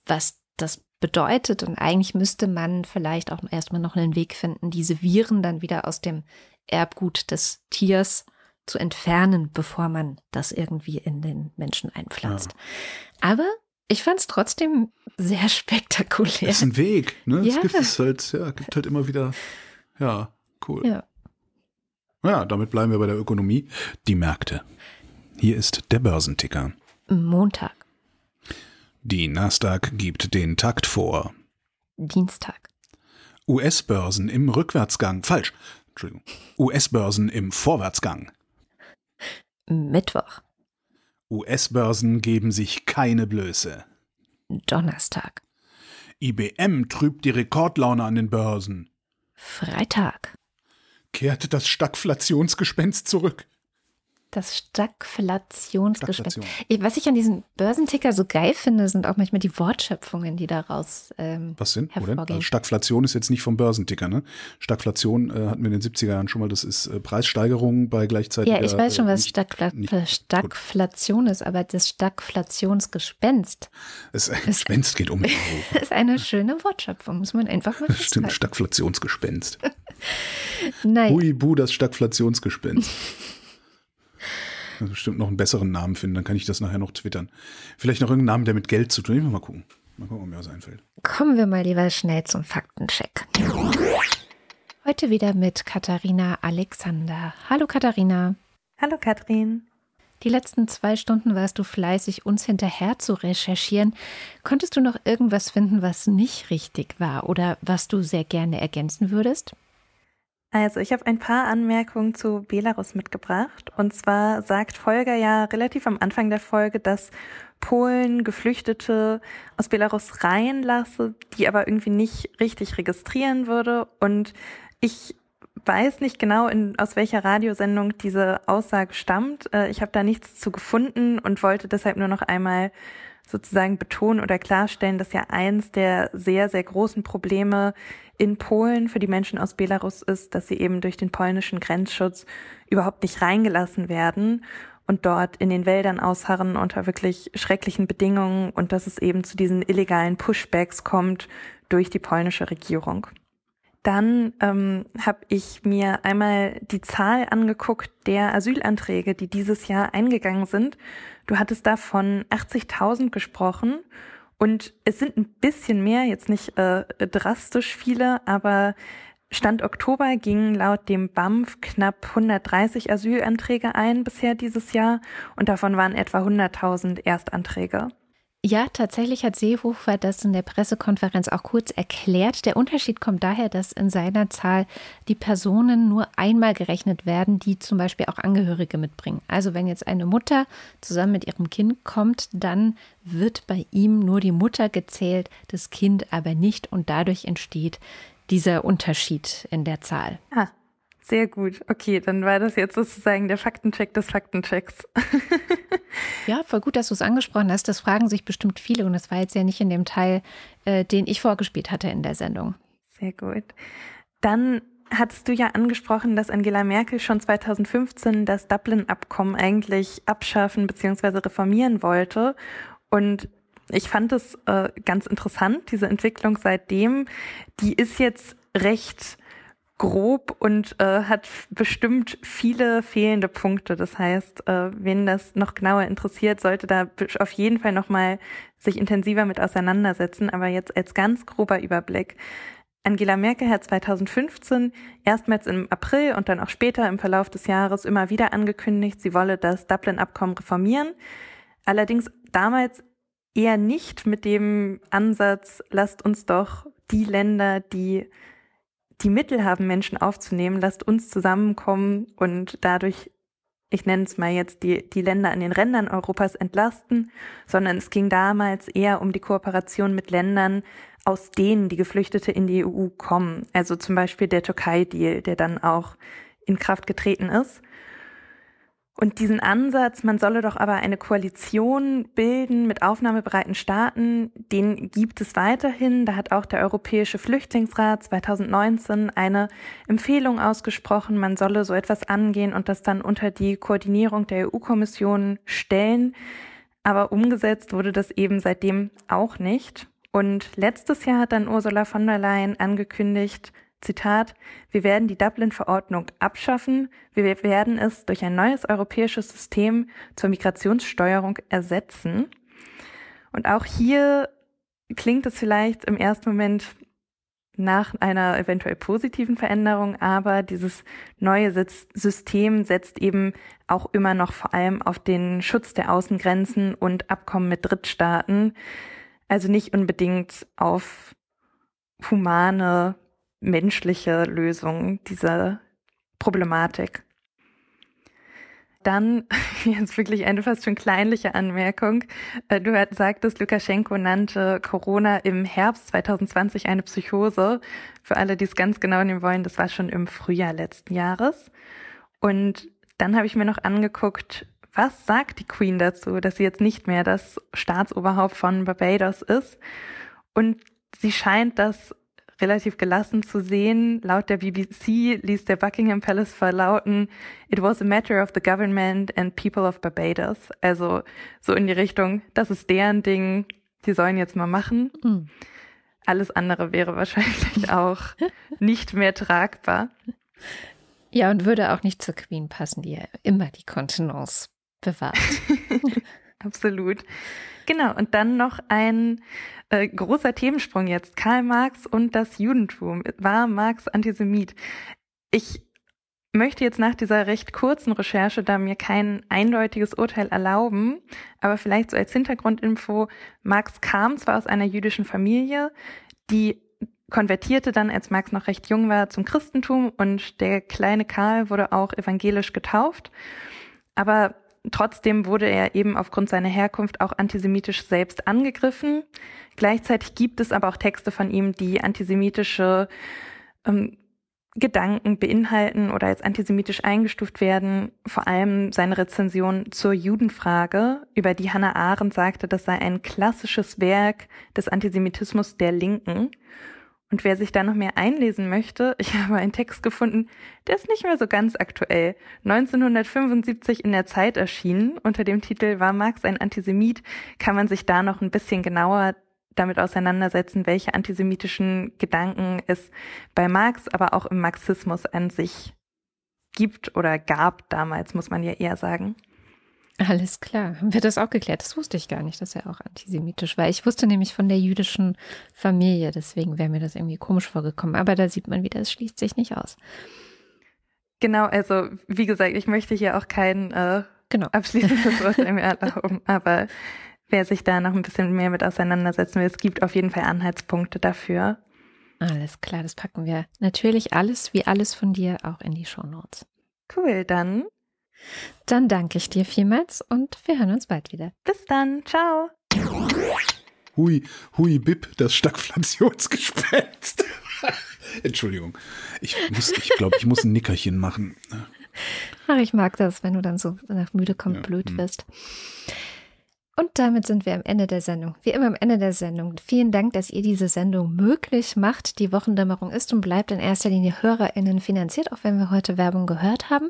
was das bedeutet und eigentlich müsste man vielleicht auch erstmal noch einen Weg finden, diese Viren dann wieder aus dem Erbgut des Tiers zu entfernen, bevor man das irgendwie in den Menschen einpflanzt. Ja. Aber ich fand es trotzdem sehr spektakulär. Das ist ein Weg, ne? Ja. Es gibt es halt, ja, gibt halt immer wieder, ja, cool. Ja. Ja, damit bleiben wir bei der Ökonomie. Die Märkte. Hier ist der Börsenticker. Montag. Die Nasdaq gibt den Takt vor. Dienstag. US-Börsen im Rückwärtsgang. Falsch. Entschuldigung, US-Börsen im Vorwärtsgang. Mittwoch. US-Börsen geben sich keine Blöße. Donnerstag. IBM trübt die Rekordlaune an den Börsen. Freitag. Kehrte das Stagflationsgespenst zurück das Stagflationsgespenst. Was ich an diesen Börsenticker so geil finde, sind auch manchmal die Wortschöpfungen, die daraus ähm, Was sind? Denn? Also Stagflation ist jetzt nicht vom Börsenticker, ne? Stagflation äh, hatten wir in den 70er Jahren schon mal, das ist äh, Preissteigerung bei gleichzeitig. Ja, ich weiß schon, was nicht, Stagfla nicht, Stagflation ist, aber das Stagflationsgespenst. Das Gespenst geht um. ist eine schöne Wortschöpfung, muss man einfach mal Stimmt, Stagflationsgespenst. Nein. Hui, bu, das Stagflationsgespenst bestimmt noch einen besseren Namen finden, dann kann ich das nachher noch twittern. Vielleicht noch irgendeinen Namen, der mit Geld zu tun hat. Mal gucken. Mal gucken, ob mir was einfällt. Kommen wir mal lieber schnell zum Faktencheck. Heute wieder mit Katharina Alexander. Hallo Katharina. Hallo Katrin. Die letzten zwei Stunden warst du fleißig, uns hinterher zu recherchieren. Konntest du noch irgendwas finden, was nicht richtig war oder was du sehr gerne ergänzen würdest? Also, ich habe ein paar Anmerkungen zu Belarus mitgebracht. Und zwar sagt Folger ja relativ am Anfang der Folge, dass Polen Geflüchtete aus Belarus reinlasse, die aber irgendwie nicht richtig registrieren würde. Und ich weiß nicht genau, in, aus welcher Radiosendung diese Aussage stammt. Äh, ich habe da nichts zu gefunden und wollte deshalb nur noch einmal sozusagen betonen oder klarstellen, dass ja eins der sehr, sehr großen Probleme in Polen für die Menschen aus Belarus ist, dass sie eben durch den polnischen Grenzschutz überhaupt nicht reingelassen werden und dort in den Wäldern ausharren unter wirklich schrecklichen Bedingungen und dass es eben zu diesen illegalen Pushbacks kommt durch die polnische Regierung. Dann ähm, habe ich mir einmal die Zahl angeguckt der Asylanträge, die dieses Jahr eingegangen sind. Du hattest da von 80.000 gesprochen und es sind ein bisschen mehr, jetzt nicht äh, drastisch viele, aber Stand Oktober gingen laut dem BAMF knapp 130 Asylanträge ein bisher dieses Jahr und davon waren etwa 100.000 Erstanträge. Ja, tatsächlich hat Seehofer das in der Pressekonferenz auch kurz erklärt. Der Unterschied kommt daher, dass in seiner Zahl die Personen nur einmal gerechnet werden, die zum Beispiel auch Angehörige mitbringen. Also wenn jetzt eine Mutter zusammen mit ihrem Kind kommt, dann wird bei ihm nur die Mutter gezählt, das Kind aber nicht und dadurch entsteht dieser Unterschied in der Zahl. Ah, sehr gut. Okay, dann war das jetzt sozusagen der Faktencheck des Faktenchecks. ja, voll gut, dass du es angesprochen hast. Das fragen sich bestimmt viele und das war jetzt ja nicht in dem Teil, äh, den ich vorgespielt hatte in der Sendung. Sehr gut. Dann hattest du ja angesprochen, dass Angela Merkel schon 2015 das Dublin-Abkommen eigentlich abschaffen bzw. reformieren wollte. Und ich fand es äh, ganz interessant, diese Entwicklung seitdem. Die ist jetzt recht grob und äh, hat bestimmt viele fehlende Punkte. Das heißt, äh, wen das noch genauer interessiert, sollte da auf jeden Fall nochmal sich intensiver mit auseinandersetzen. Aber jetzt als ganz grober Überblick. Angela Merkel hat 2015 erstmals im April und dann auch später im Verlauf des Jahres immer wieder angekündigt, sie wolle das Dublin-Abkommen reformieren. Allerdings damals eher nicht mit dem Ansatz, lasst uns doch die Länder, die die Mittel haben, Menschen aufzunehmen, lasst uns zusammenkommen und dadurch ich nenne es mal jetzt die, die Länder an den Rändern Europas entlasten, sondern es ging damals eher um die Kooperation mit Ländern, aus denen die Geflüchtete in die EU kommen. Also zum Beispiel der Türkei-Deal, der dann auch in Kraft getreten ist. Und diesen Ansatz, man solle doch aber eine Koalition bilden mit aufnahmebereiten Staaten, den gibt es weiterhin. Da hat auch der Europäische Flüchtlingsrat 2019 eine Empfehlung ausgesprochen, man solle so etwas angehen und das dann unter die Koordinierung der EU-Kommission stellen. Aber umgesetzt wurde das eben seitdem auch nicht. Und letztes Jahr hat dann Ursula von der Leyen angekündigt, Zitat, wir werden die Dublin-Verordnung abschaffen, wir werden es durch ein neues europäisches System zur Migrationssteuerung ersetzen. Und auch hier klingt es vielleicht im ersten Moment nach einer eventuell positiven Veränderung, aber dieses neue System setzt eben auch immer noch vor allem auf den Schutz der Außengrenzen und Abkommen mit Drittstaaten, also nicht unbedingt auf humane menschliche Lösung dieser Problematik. Dann jetzt wirklich eine fast schon kleinliche Anmerkung. Äh, du sagtest, Lukaschenko nannte Corona im Herbst 2020 eine Psychose. Für alle, die es ganz genau nehmen wollen, das war schon im Frühjahr letzten Jahres. Und dann habe ich mir noch angeguckt, was sagt die Queen dazu, dass sie jetzt nicht mehr das Staatsoberhaupt von Barbados ist. Und sie scheint das relativ gelassen zu sehen. Laut der BBC ließ der Buckingham Palace verlauten, it was a matter of the government and people of Barbados. Also so in die Richtung, das ist deren Ding, die sollen jetzt mal machen. Mhm. Alles andere wäre wahrscheinlich auch nicht mehr tragbar. Ja, und würde auch nicht zur Queen passen, die ja immer die Kontenance bewahrt. Absolut. Genau, und dann noch ein äh, großer Themensprung jetzt. Karl Marx und das Judentum. War Marx Antisemit? Ich möchte jetzt nach dieser recht kurzen Recherche da mir kein eindeutiges Urteil erlauben, aber vielleicht so als Hintergrundinfo, Marx kam zwar aus einer jüdischen Familie, die konvertierte dann, als Marx noch recht jung war, zum Christentum und der kleine Karl wurde auch evangelisch getauft, aber Trotzdem wurde er eben aufgrund seiner Herkunft auch antisemitisch selbst angegriffen. Gleichzeitig gibt es aber auch Texte von ihm, die antisemitische ähm, Gedanken beinhalten oder als antisemitisch eingestuft werden. Vor allem seine Rezension zur Judenfrage, über die Hannah Arendt sagte, das sei ein klassisches Werk des Antisemitismus der Linken. Und wer sich da noch mehr einlesen möchte, ich habe einen Text gefunden, der ist nicht mehr so ganz aktuell. 1975 in der Zeit erschienen, unter dem Titel War Marx ein Antisemit, kann man sich da noch ein bisschen genauer damit auseinandersetzen, welche antisemitischen Gedanken es bei Marx, aber auch im Marxismus an sich gibt oder gab damals, muss man ja eher sagen. Alles klar. Haben wir das auch geklärt? Das wusste ich gar nicht, dass er auch antisemitisch war. Ich wusste nämlich von der jüdischen Familie, deswegen wäre mir das irgendwie komisch vorgekommen. Aber da sieht man wieder, es schließt sich nicht aus. Genau, also wie gesagt, ich möchte hier auch kein äh, genau. abschließendes Urteil mehr erlauben, aber wer sich da noch ein bisschen mehr mit auseinandersetzen will, es gibt auf jeden Fall Anhaltspunkte dafür. Alles klar, das packen wir natürlich alles, wie alles von dir, auch in die Shownotes. Cool, dann dann danke ich dir vielmals und wir hören uns bald wieder. Bis dann. Ciao. Hui, hui, bip, das Stagflationsgespenst. Entschuldigung. Ich muss, ich glaube, ich muss ein Nickerchen machen. Ach, ich mag das, wenn du dann so nach müde kommt, ja, blöd hm. wirst. Und damit sind wir am Ende der Sendung. Wie immer am Ende der Sendung. Vielen Dank, dass ihr diese Sendung möglich macht. Die Wochendämmerung ist und bleibt in erster Linie HörerInnen finanziert, auch wenn wir heute Werbung gehört haben.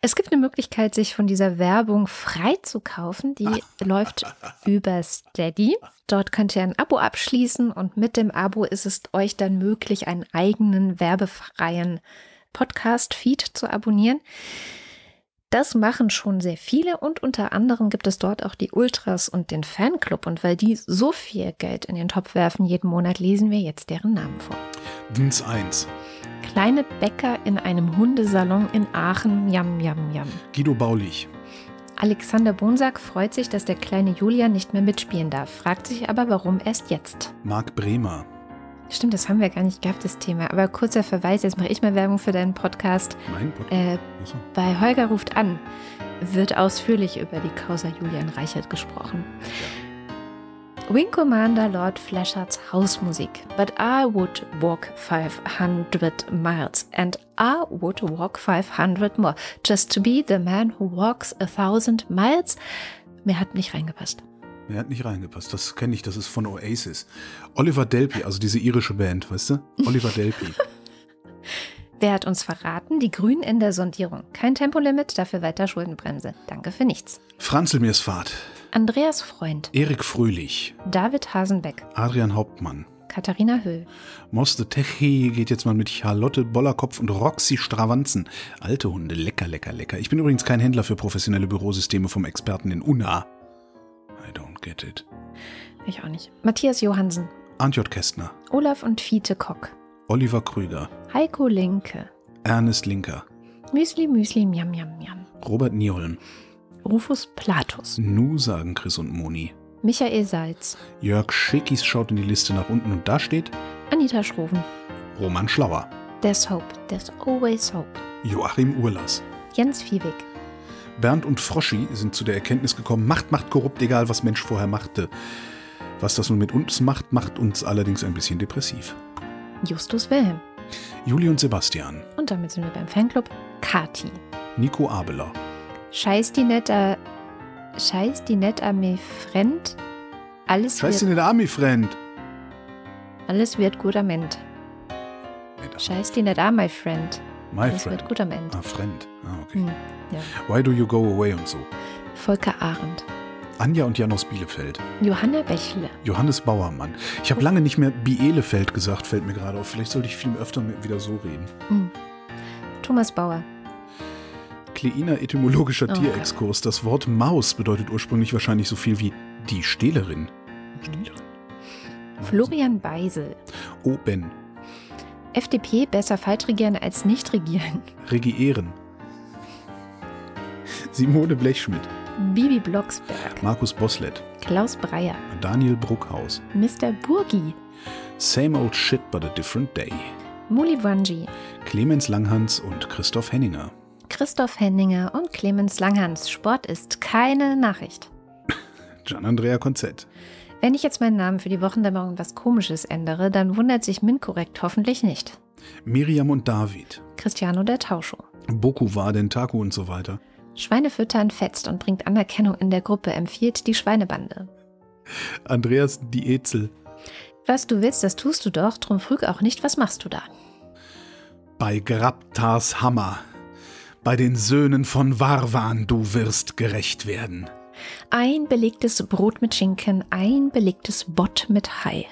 Es gibt eine Möglichkeit, sich von dieser Werbung frei zu kaufen. Die läuft über Steady. Dort könnt ihr ein Abo abschließen und mit dem Abo ist es euch dann möglich, einen eigenen werbefreien Podcast-Feed zu abonnieren. Das machen schon sehr viele und unter anderem gibt es dort auch die Ultras und den Fanclub. Und weil die so viel Geld in den Topf werfen jeden Monat, lesen wir jetzt deren Namen vor. Dins 1. Kleine Bäcker in einem Hundesalon in Aachen. Jam, jam, jam. Guido Baulich. Alexander Bonsack freut sich, dass der kleine Julian nicht mehr mitspielen darf, fragt sich aber, warum erst jetzt. Marc Bremer. Stimmt, das haben wir gar nicht gehabt, das Thema. Aber kurzer Verweis, jetzt mache ich mal Werbung für deinen Podcast. Mein Podcast? Äh, Achso. bei Holger ruft an wird ausführlich über die Causa Julian Reichert gesprochen. Wing Commander Lord Flashards Hausmusik. But I would walk 500 miles and I would walk 500 more just to be the man who walks a thousand miles. Mir hat nicht reingepasst. Mir hat nicht reingepasst. Das kenne ich, das ist von Oasis. Oliver Delpy, also diese irische Band, weißt du? Oliver Delpy. Wer hat uns verraten? Die Grünen in der Sondierung. Kein Tempolimit, dafür weiter Schuldenbremse. Danke für nichts. Franzl Mirsfahrt, Andreas Freund, Erik Fröhlich, David Hasenbeck, Adrian Hauptmann. Katharina Höll, Moste Techi geht jetzt mal mit Charlotte Bollerkopf und Roxy Stravanzen. Alte Hunde, lecker, lecker, lecker. Ich bin übrigens kein Händler für professionelle Bürosysteme vom Experten in UNA. Get it. ich auch nicht. Matthias Johansen, Antjot Kästner, Olaf und Fiete Kock, Oliver Krüger, Heiko Linke, Ernest Linker, Müsli Müsli Miam Miam Miam, Robert Nieholm. Rufus Platus, Nu sagen Chris und Moni. Michael Salz, Jörg Schickis schaut in die Liste nach unten und da steht Anita Schroven, Roman Schlauer, There's Hope, There's Always Hope, Joachim Urlas. Jens Viehweg, Bernd und Froschi sind zu der Erkenntnis gekommen, Macht macht korrupt, egal was Mensch vorher machte. Was das nun mit uns macht, macht uns allerdings ein bisschen depressiv. Justus Wilhelm. Juli und Sebastian, Und damit sind wir beim Fanclub Kati. Nico Abeler, Scheiß die net a, Scheiß die net a me friend. Alles Scheiße, wird, nicht Army Friend. alles wird gut am Ende. Scheiß die net a my friend. My alles Friend. wird gut am Ende. Ah, Friend. Ah, okay. Hm, ja. Why do you go away und so. Volker Arendt. Anja und Jan aus Bielefeld. Johanna Bächle. Johannes Bauermann. Ich habe lange nicht mehr Bielefeld gesagt, fällt mir gerade auf. Vielleicht sollte ich viel öfter wieder so reden. Hm. Thomas Bauer. Kleiner etymologischer Oh, Tierexkurs. Das Wort Maus bedeutet ursprünglich wahrscheinlich so viel wie die Stehlerin. Stehlerin. Florian Beisel. Oh, Ben. FDP besser falsch regieren als nicht regieren. Regieren. Simone Blechschmidt. Bibi Blocksberg. Markus Boslett. Klaus Breyer. Daniel Bruckhaus. Mr. Burgi. Same old shit but a different day. Muli Wanji. Clemens Langhans und Christoph Henninger. Christoph Henninger und Clemens Langhans. Sport ist keine Nachricht. Gian Andrea Konzett. Wenn ich jetzt meinen Namen für die Wochendämmerung was Komisches ändere, dann wundert sich MinCorrect hoffentlich nicht. Miriam und David. Cristiano der Tauscho. Boku war Taku und so weiter. Schweine füttern fetzt und bringt Anerkennung in der Gruppe, empfiehlt die Schweinebande. Andreas Dietzel. Was du willst, das tust du doch, drum früg auch nicht, was machst du da? Bei Grabtars Hammer. Bei den Söhnen von Warwan du wirst gerecht werden. Ein belegtes Brot mit Schinken, ein belegtes Bott mit Hai.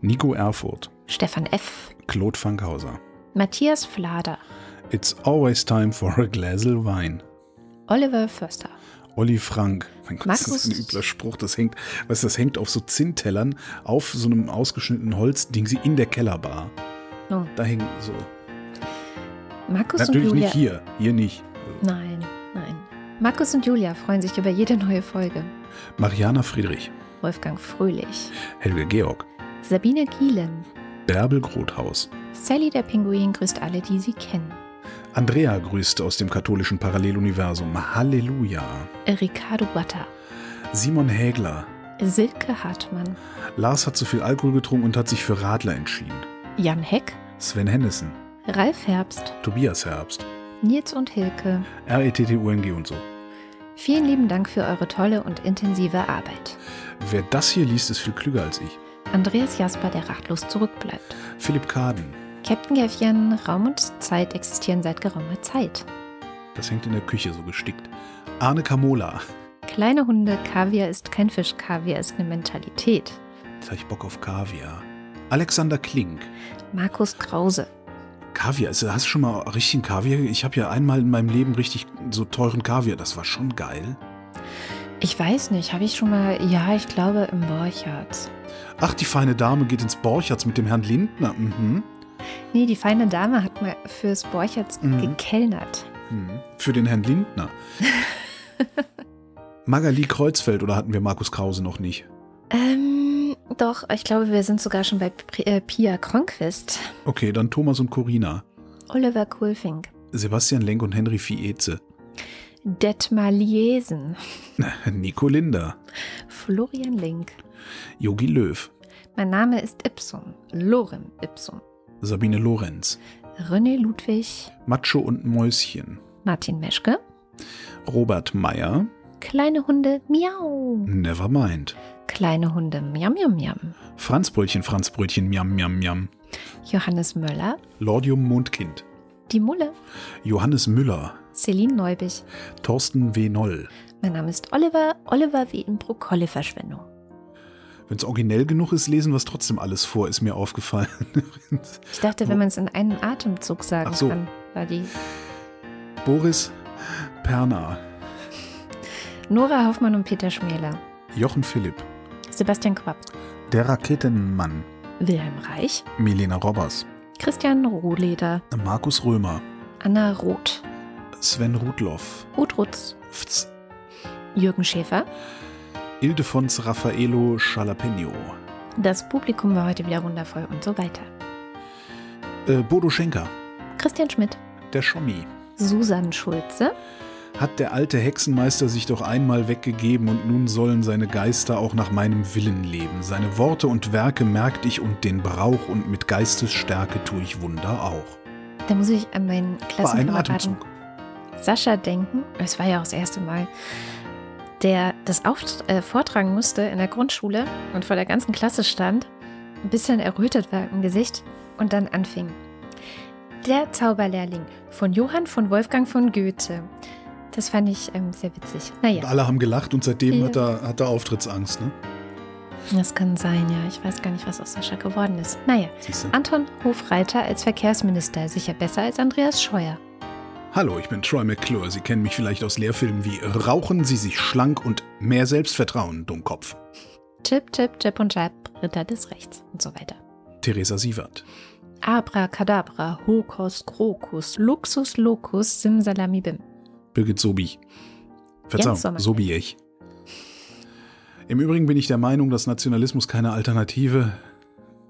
Nico Erfurt. Stefan F., Claude Fankhauser. Matthias Flader, It's always time for a of wine. Oliver Förster, Olli Frank. Mein Gott, das ist ein Markus- übler Spruch. Das hängt, weißt das hängt auf so Zinntellern auf so einem ausgeschnittenen Holzding sie in der Kellerbar. Oh. Da hängen so. Markus Natürlich und Julia. nicht hier. Hier nicht. Nein. Markus und Julia freuen sich über jede neue Folge. Mariana Friedrich. Wolfgang Fröhlich, Helge Georg. Sabine Gielen, Bärbel Grothaus. Sally der Pinguin grüßt alle, die sie kennen. Andrea grüßt aus dem katholischen Paralleluniversum. Halleluja. Ricardo Butter, Simon Hägler. Silke Hartmann, Lars hat zu viel Alkohol getrunken und hat sich für Radler entschieden. Jan Heck, Sven Hennissen. Ralf Herbst, Tobias Herbst. Nils und Hilke. RETTUNG und so. Vielen lieben Dank für eure tolle und intensive Arbeit. Wer das hier liest, ist viel klüger als ich. Andreas Jasper, der ratlos zurückbleibt. Philipp Kaden. Captain Gäffchen, Raum und Zeit existieren seit geraumer Zeit. Das hängt in der Küche so gestickt. Arne Kamola. Kleine Hunde, Kaviar ist kein Fisch, Kaviar ist eine Mentalität. Jetzt habe ich Bock auf Kaviar. Alexander Klink. Markus Krause, Kaviar, also hast du schon mal richtigen Kaviar? Ich habe ja einmal in meinem Leben richtig so teuren Kaviar. Das war schon geil. Ich weiß nicht, habe ich schon mal, ja, ich glaube im Borchards. Ach, die feine Dame geht ins Borchertz mit dem Herrn Lindner. Mhm. Nee, die feine Dame hat mal fürs Borchards Mhm. gekellnert. Mhm. Für den Herrn Lindner. Magali Kreuzfeld oder hatten wir Markus Krause noch nicht? Ähm, Doch, ich glaube, wir sind sogar schon bei äh, Pia Kronquist. Okay, dann Thomas und Corina. Oliver Kohlfink. Sebastian Lenk und Henry Fieze. Detmar Liesen. Nico Linder. Florian Link. Yogi Löw. Mein Name ist Ipsum. Lorem Ipsum. Sabine Lorenz. René Ludwig. Macho und Mäuschen. Martin Meschke. Robert Meyer. Kleine Hunde Miau. Nevermind. Kleine Hunde Miam Miam Miam. Franzbrötchen, Franzbrötchen, Miam, Miam, Miam. Johannes Möller. Lordium Mondkind. Die Mulle. Johannes Müller. Celine Neubich. Thorsten W. Noll. Mein Name ist Oliver. Oliver wie in Brokkoli-Verschwendung. Wenn es originell genug ist, lesen wir es trotzdem alles vor, ist mir aufgefallen. Ich dachte, wenn man es in einem Atemzug sagen so. kann, war die Boris Perner. Nora Hoffmann und Peter Schmäler. Jochen Philipp. Sebastian Quapp. Der Raketenmann. Wilhelm Reich. Milena Robbers. Christian Rohleder. Markus Römer. Anna Roth. Sven Rudloff. Ruth Rutz. Fz. Jürgen Schäfer. Ildefons Raffaello Schalapeno. Das Publikum war heute wieder wundervoll und so weiter. Äh, Bodo Schenker. Christian Schmidt. Der Schommi. Susan Schulze. Hat der alte Hexenmeister sich doch einmal weggegeben und nun sollen seine Geister auch nach meinem Willen leben. Seine Worte und Werke merkt ich und den Brauch und mit Geistesstärke tue ich Wunder auch. Da muss ich an meinen Klassenkameraden. Sascha denken. Es war ja auch das erste Mal, der das auf, äh, vortragen musste in der Grundschule und vor der ganzen Klasse stand, ein bisschen errötet war im Gesicht und dann anfing. Der Zauberlehrling von Johann von Wolfgang von Goethe. Das fand ich ähm, sehr witzig. Und Naja, alle haben gelacht und seitdem Ja. hat, er, hat er Auftrittsangst, ne? das kann sein, ja. Ich weiß gar nicht, was aus Sascha geworden ist. Naja, Siehst du? Anton Hofreiter als Verkehrsminister, sicher besser als Andreas Scheuer. Hallo, ich bin Troy McClure. Sie kennen mich vielleicht aus Lehrfilmen wie Rauchen Sie sich schlank und mehr Selbstvertrauen, Dummkopf. Chip, Chip, Chip und Chap, Ritter des Rechts und so weiter. Theresa Sievert. Abracadabra, Hokus, Krokus, Luxus, Locus, Simsalamibim. Birgit Sobi. Verzeihung, Sommer. Sobiech. Im Übrigen bin ich der Meinung, dass Nationalismus keine Alternative.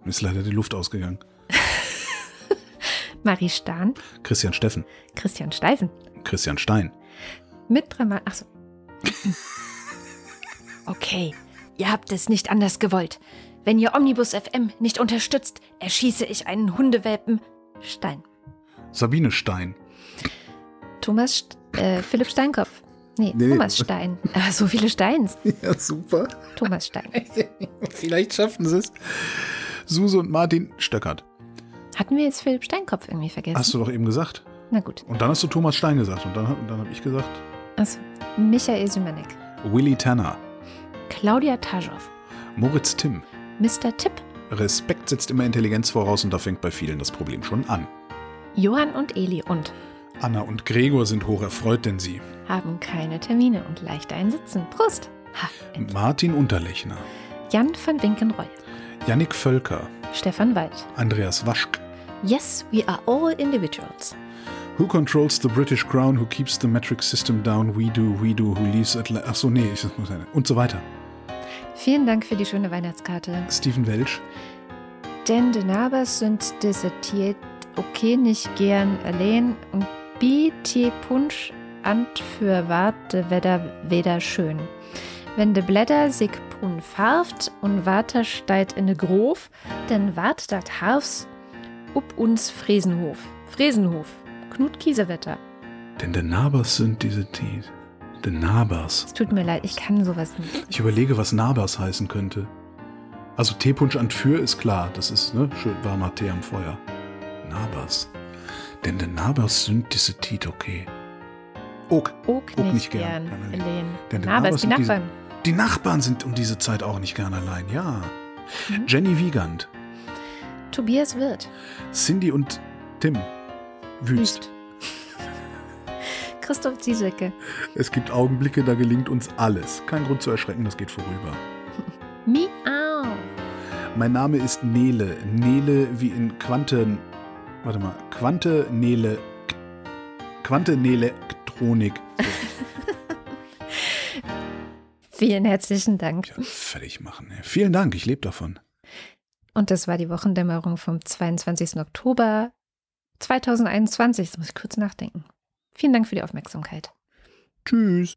Mir ist leider die Luft ausgegangen. Marie Stahn, Christian Steffen. Christian Steifen. Christian Stein. Mit Drama. Achso. Okay, ihr habt es nicht anders gewollt. Wenn ihr Omnibus FM nicht unterstützt, erschieße ich einen Hundewelpen. Stein. Sabine Stein. Thomas, St äh, Philipp Steinkopf. Nee, Nee. Thomas Stein. Ah, so viele Steins. Ja, super. Thomas Stein. Vielleicht schaffen sie es. Suse und Martin Stöckert. Hatten wir jetzt Philipp Steinkopf irgendwie vergessen? Hast du doch eben gesagt. Na gut. Und dann hast du Thomas Stein gesagt. Und dann, dann habe ich gesagt, Also, Michael Sümanek. Willy Tanner. Claudia Taschow. Moritz Timm. Mr. Tipp. Respekt setzt immer Intelligenz voraus und da fängt bei vielen das Problem schon an. Johann und Eli und Anna und Gregor sind hocherfreut, denn sie. haben keine Termine und leicht einsitzen. Prost! Ha. Martin Unterlechner. Jan van Winkenreue. Yannick Völker. Stefan Wald. Andreas Waschk. Yes, we are all individuals. Who controls the British Crown? Who keeps the metric system down? We do, we do. Who leaves Atla Ach so, nee, ich muss und so weiter. Vielen Dank für die schöne Weihnachtskarte. Stephen Welch. Denn die Nabers sind desertiert, okay, nicht gern allein und BT Punsch ant für warte Wetter weder schön. Wenn de Blätter sich brun farft und Water steigt in de Grof, dann wart dat Harfs up uns Fresenhof. Fresenhof. Knut Kiesewetter. Denn der Nabers sind diese die. Der Nabers. Es tut mir leid, ich kann sowas nicht. Ich überlege, was Nabers heißen könnte. Also Teepunsch an für ist klar, das ist ne schön warmer Tee am Feuer. Nabers. Denn der Nabers sind diese Tit okay. Ok. Ook Ook nicht, nicht gern. gern, allein. Denn die Nabers, Nabers die sind diese- Nachbarn. Die Nachbarn sind um diese Zeit auch nicht gern allein, ja. Mhm. Jenny Wiegand, Tobias Wirth. Cindy und Tim. Wüst. Wüst. Christoph Ziesecke. Es gibt Augenblicke, da gelingt uns alles. Kein Grund zu erschrecken, das geht vorüber. Miau. Mein Name ist Nele. Nele wie in Quanten. Warte mal. Quante Nele. Quante Nele Elektronik. Vielen herzlichen Dank. Ja, fertig machen. Vielen Dank, ich lebe davon. Und das war die Wochendämmerung vom 22. Oktober 2021. Jetzt muss ich kurz nachdenken. Vielen Dank für die Aufmerksamkeit. Tschüss.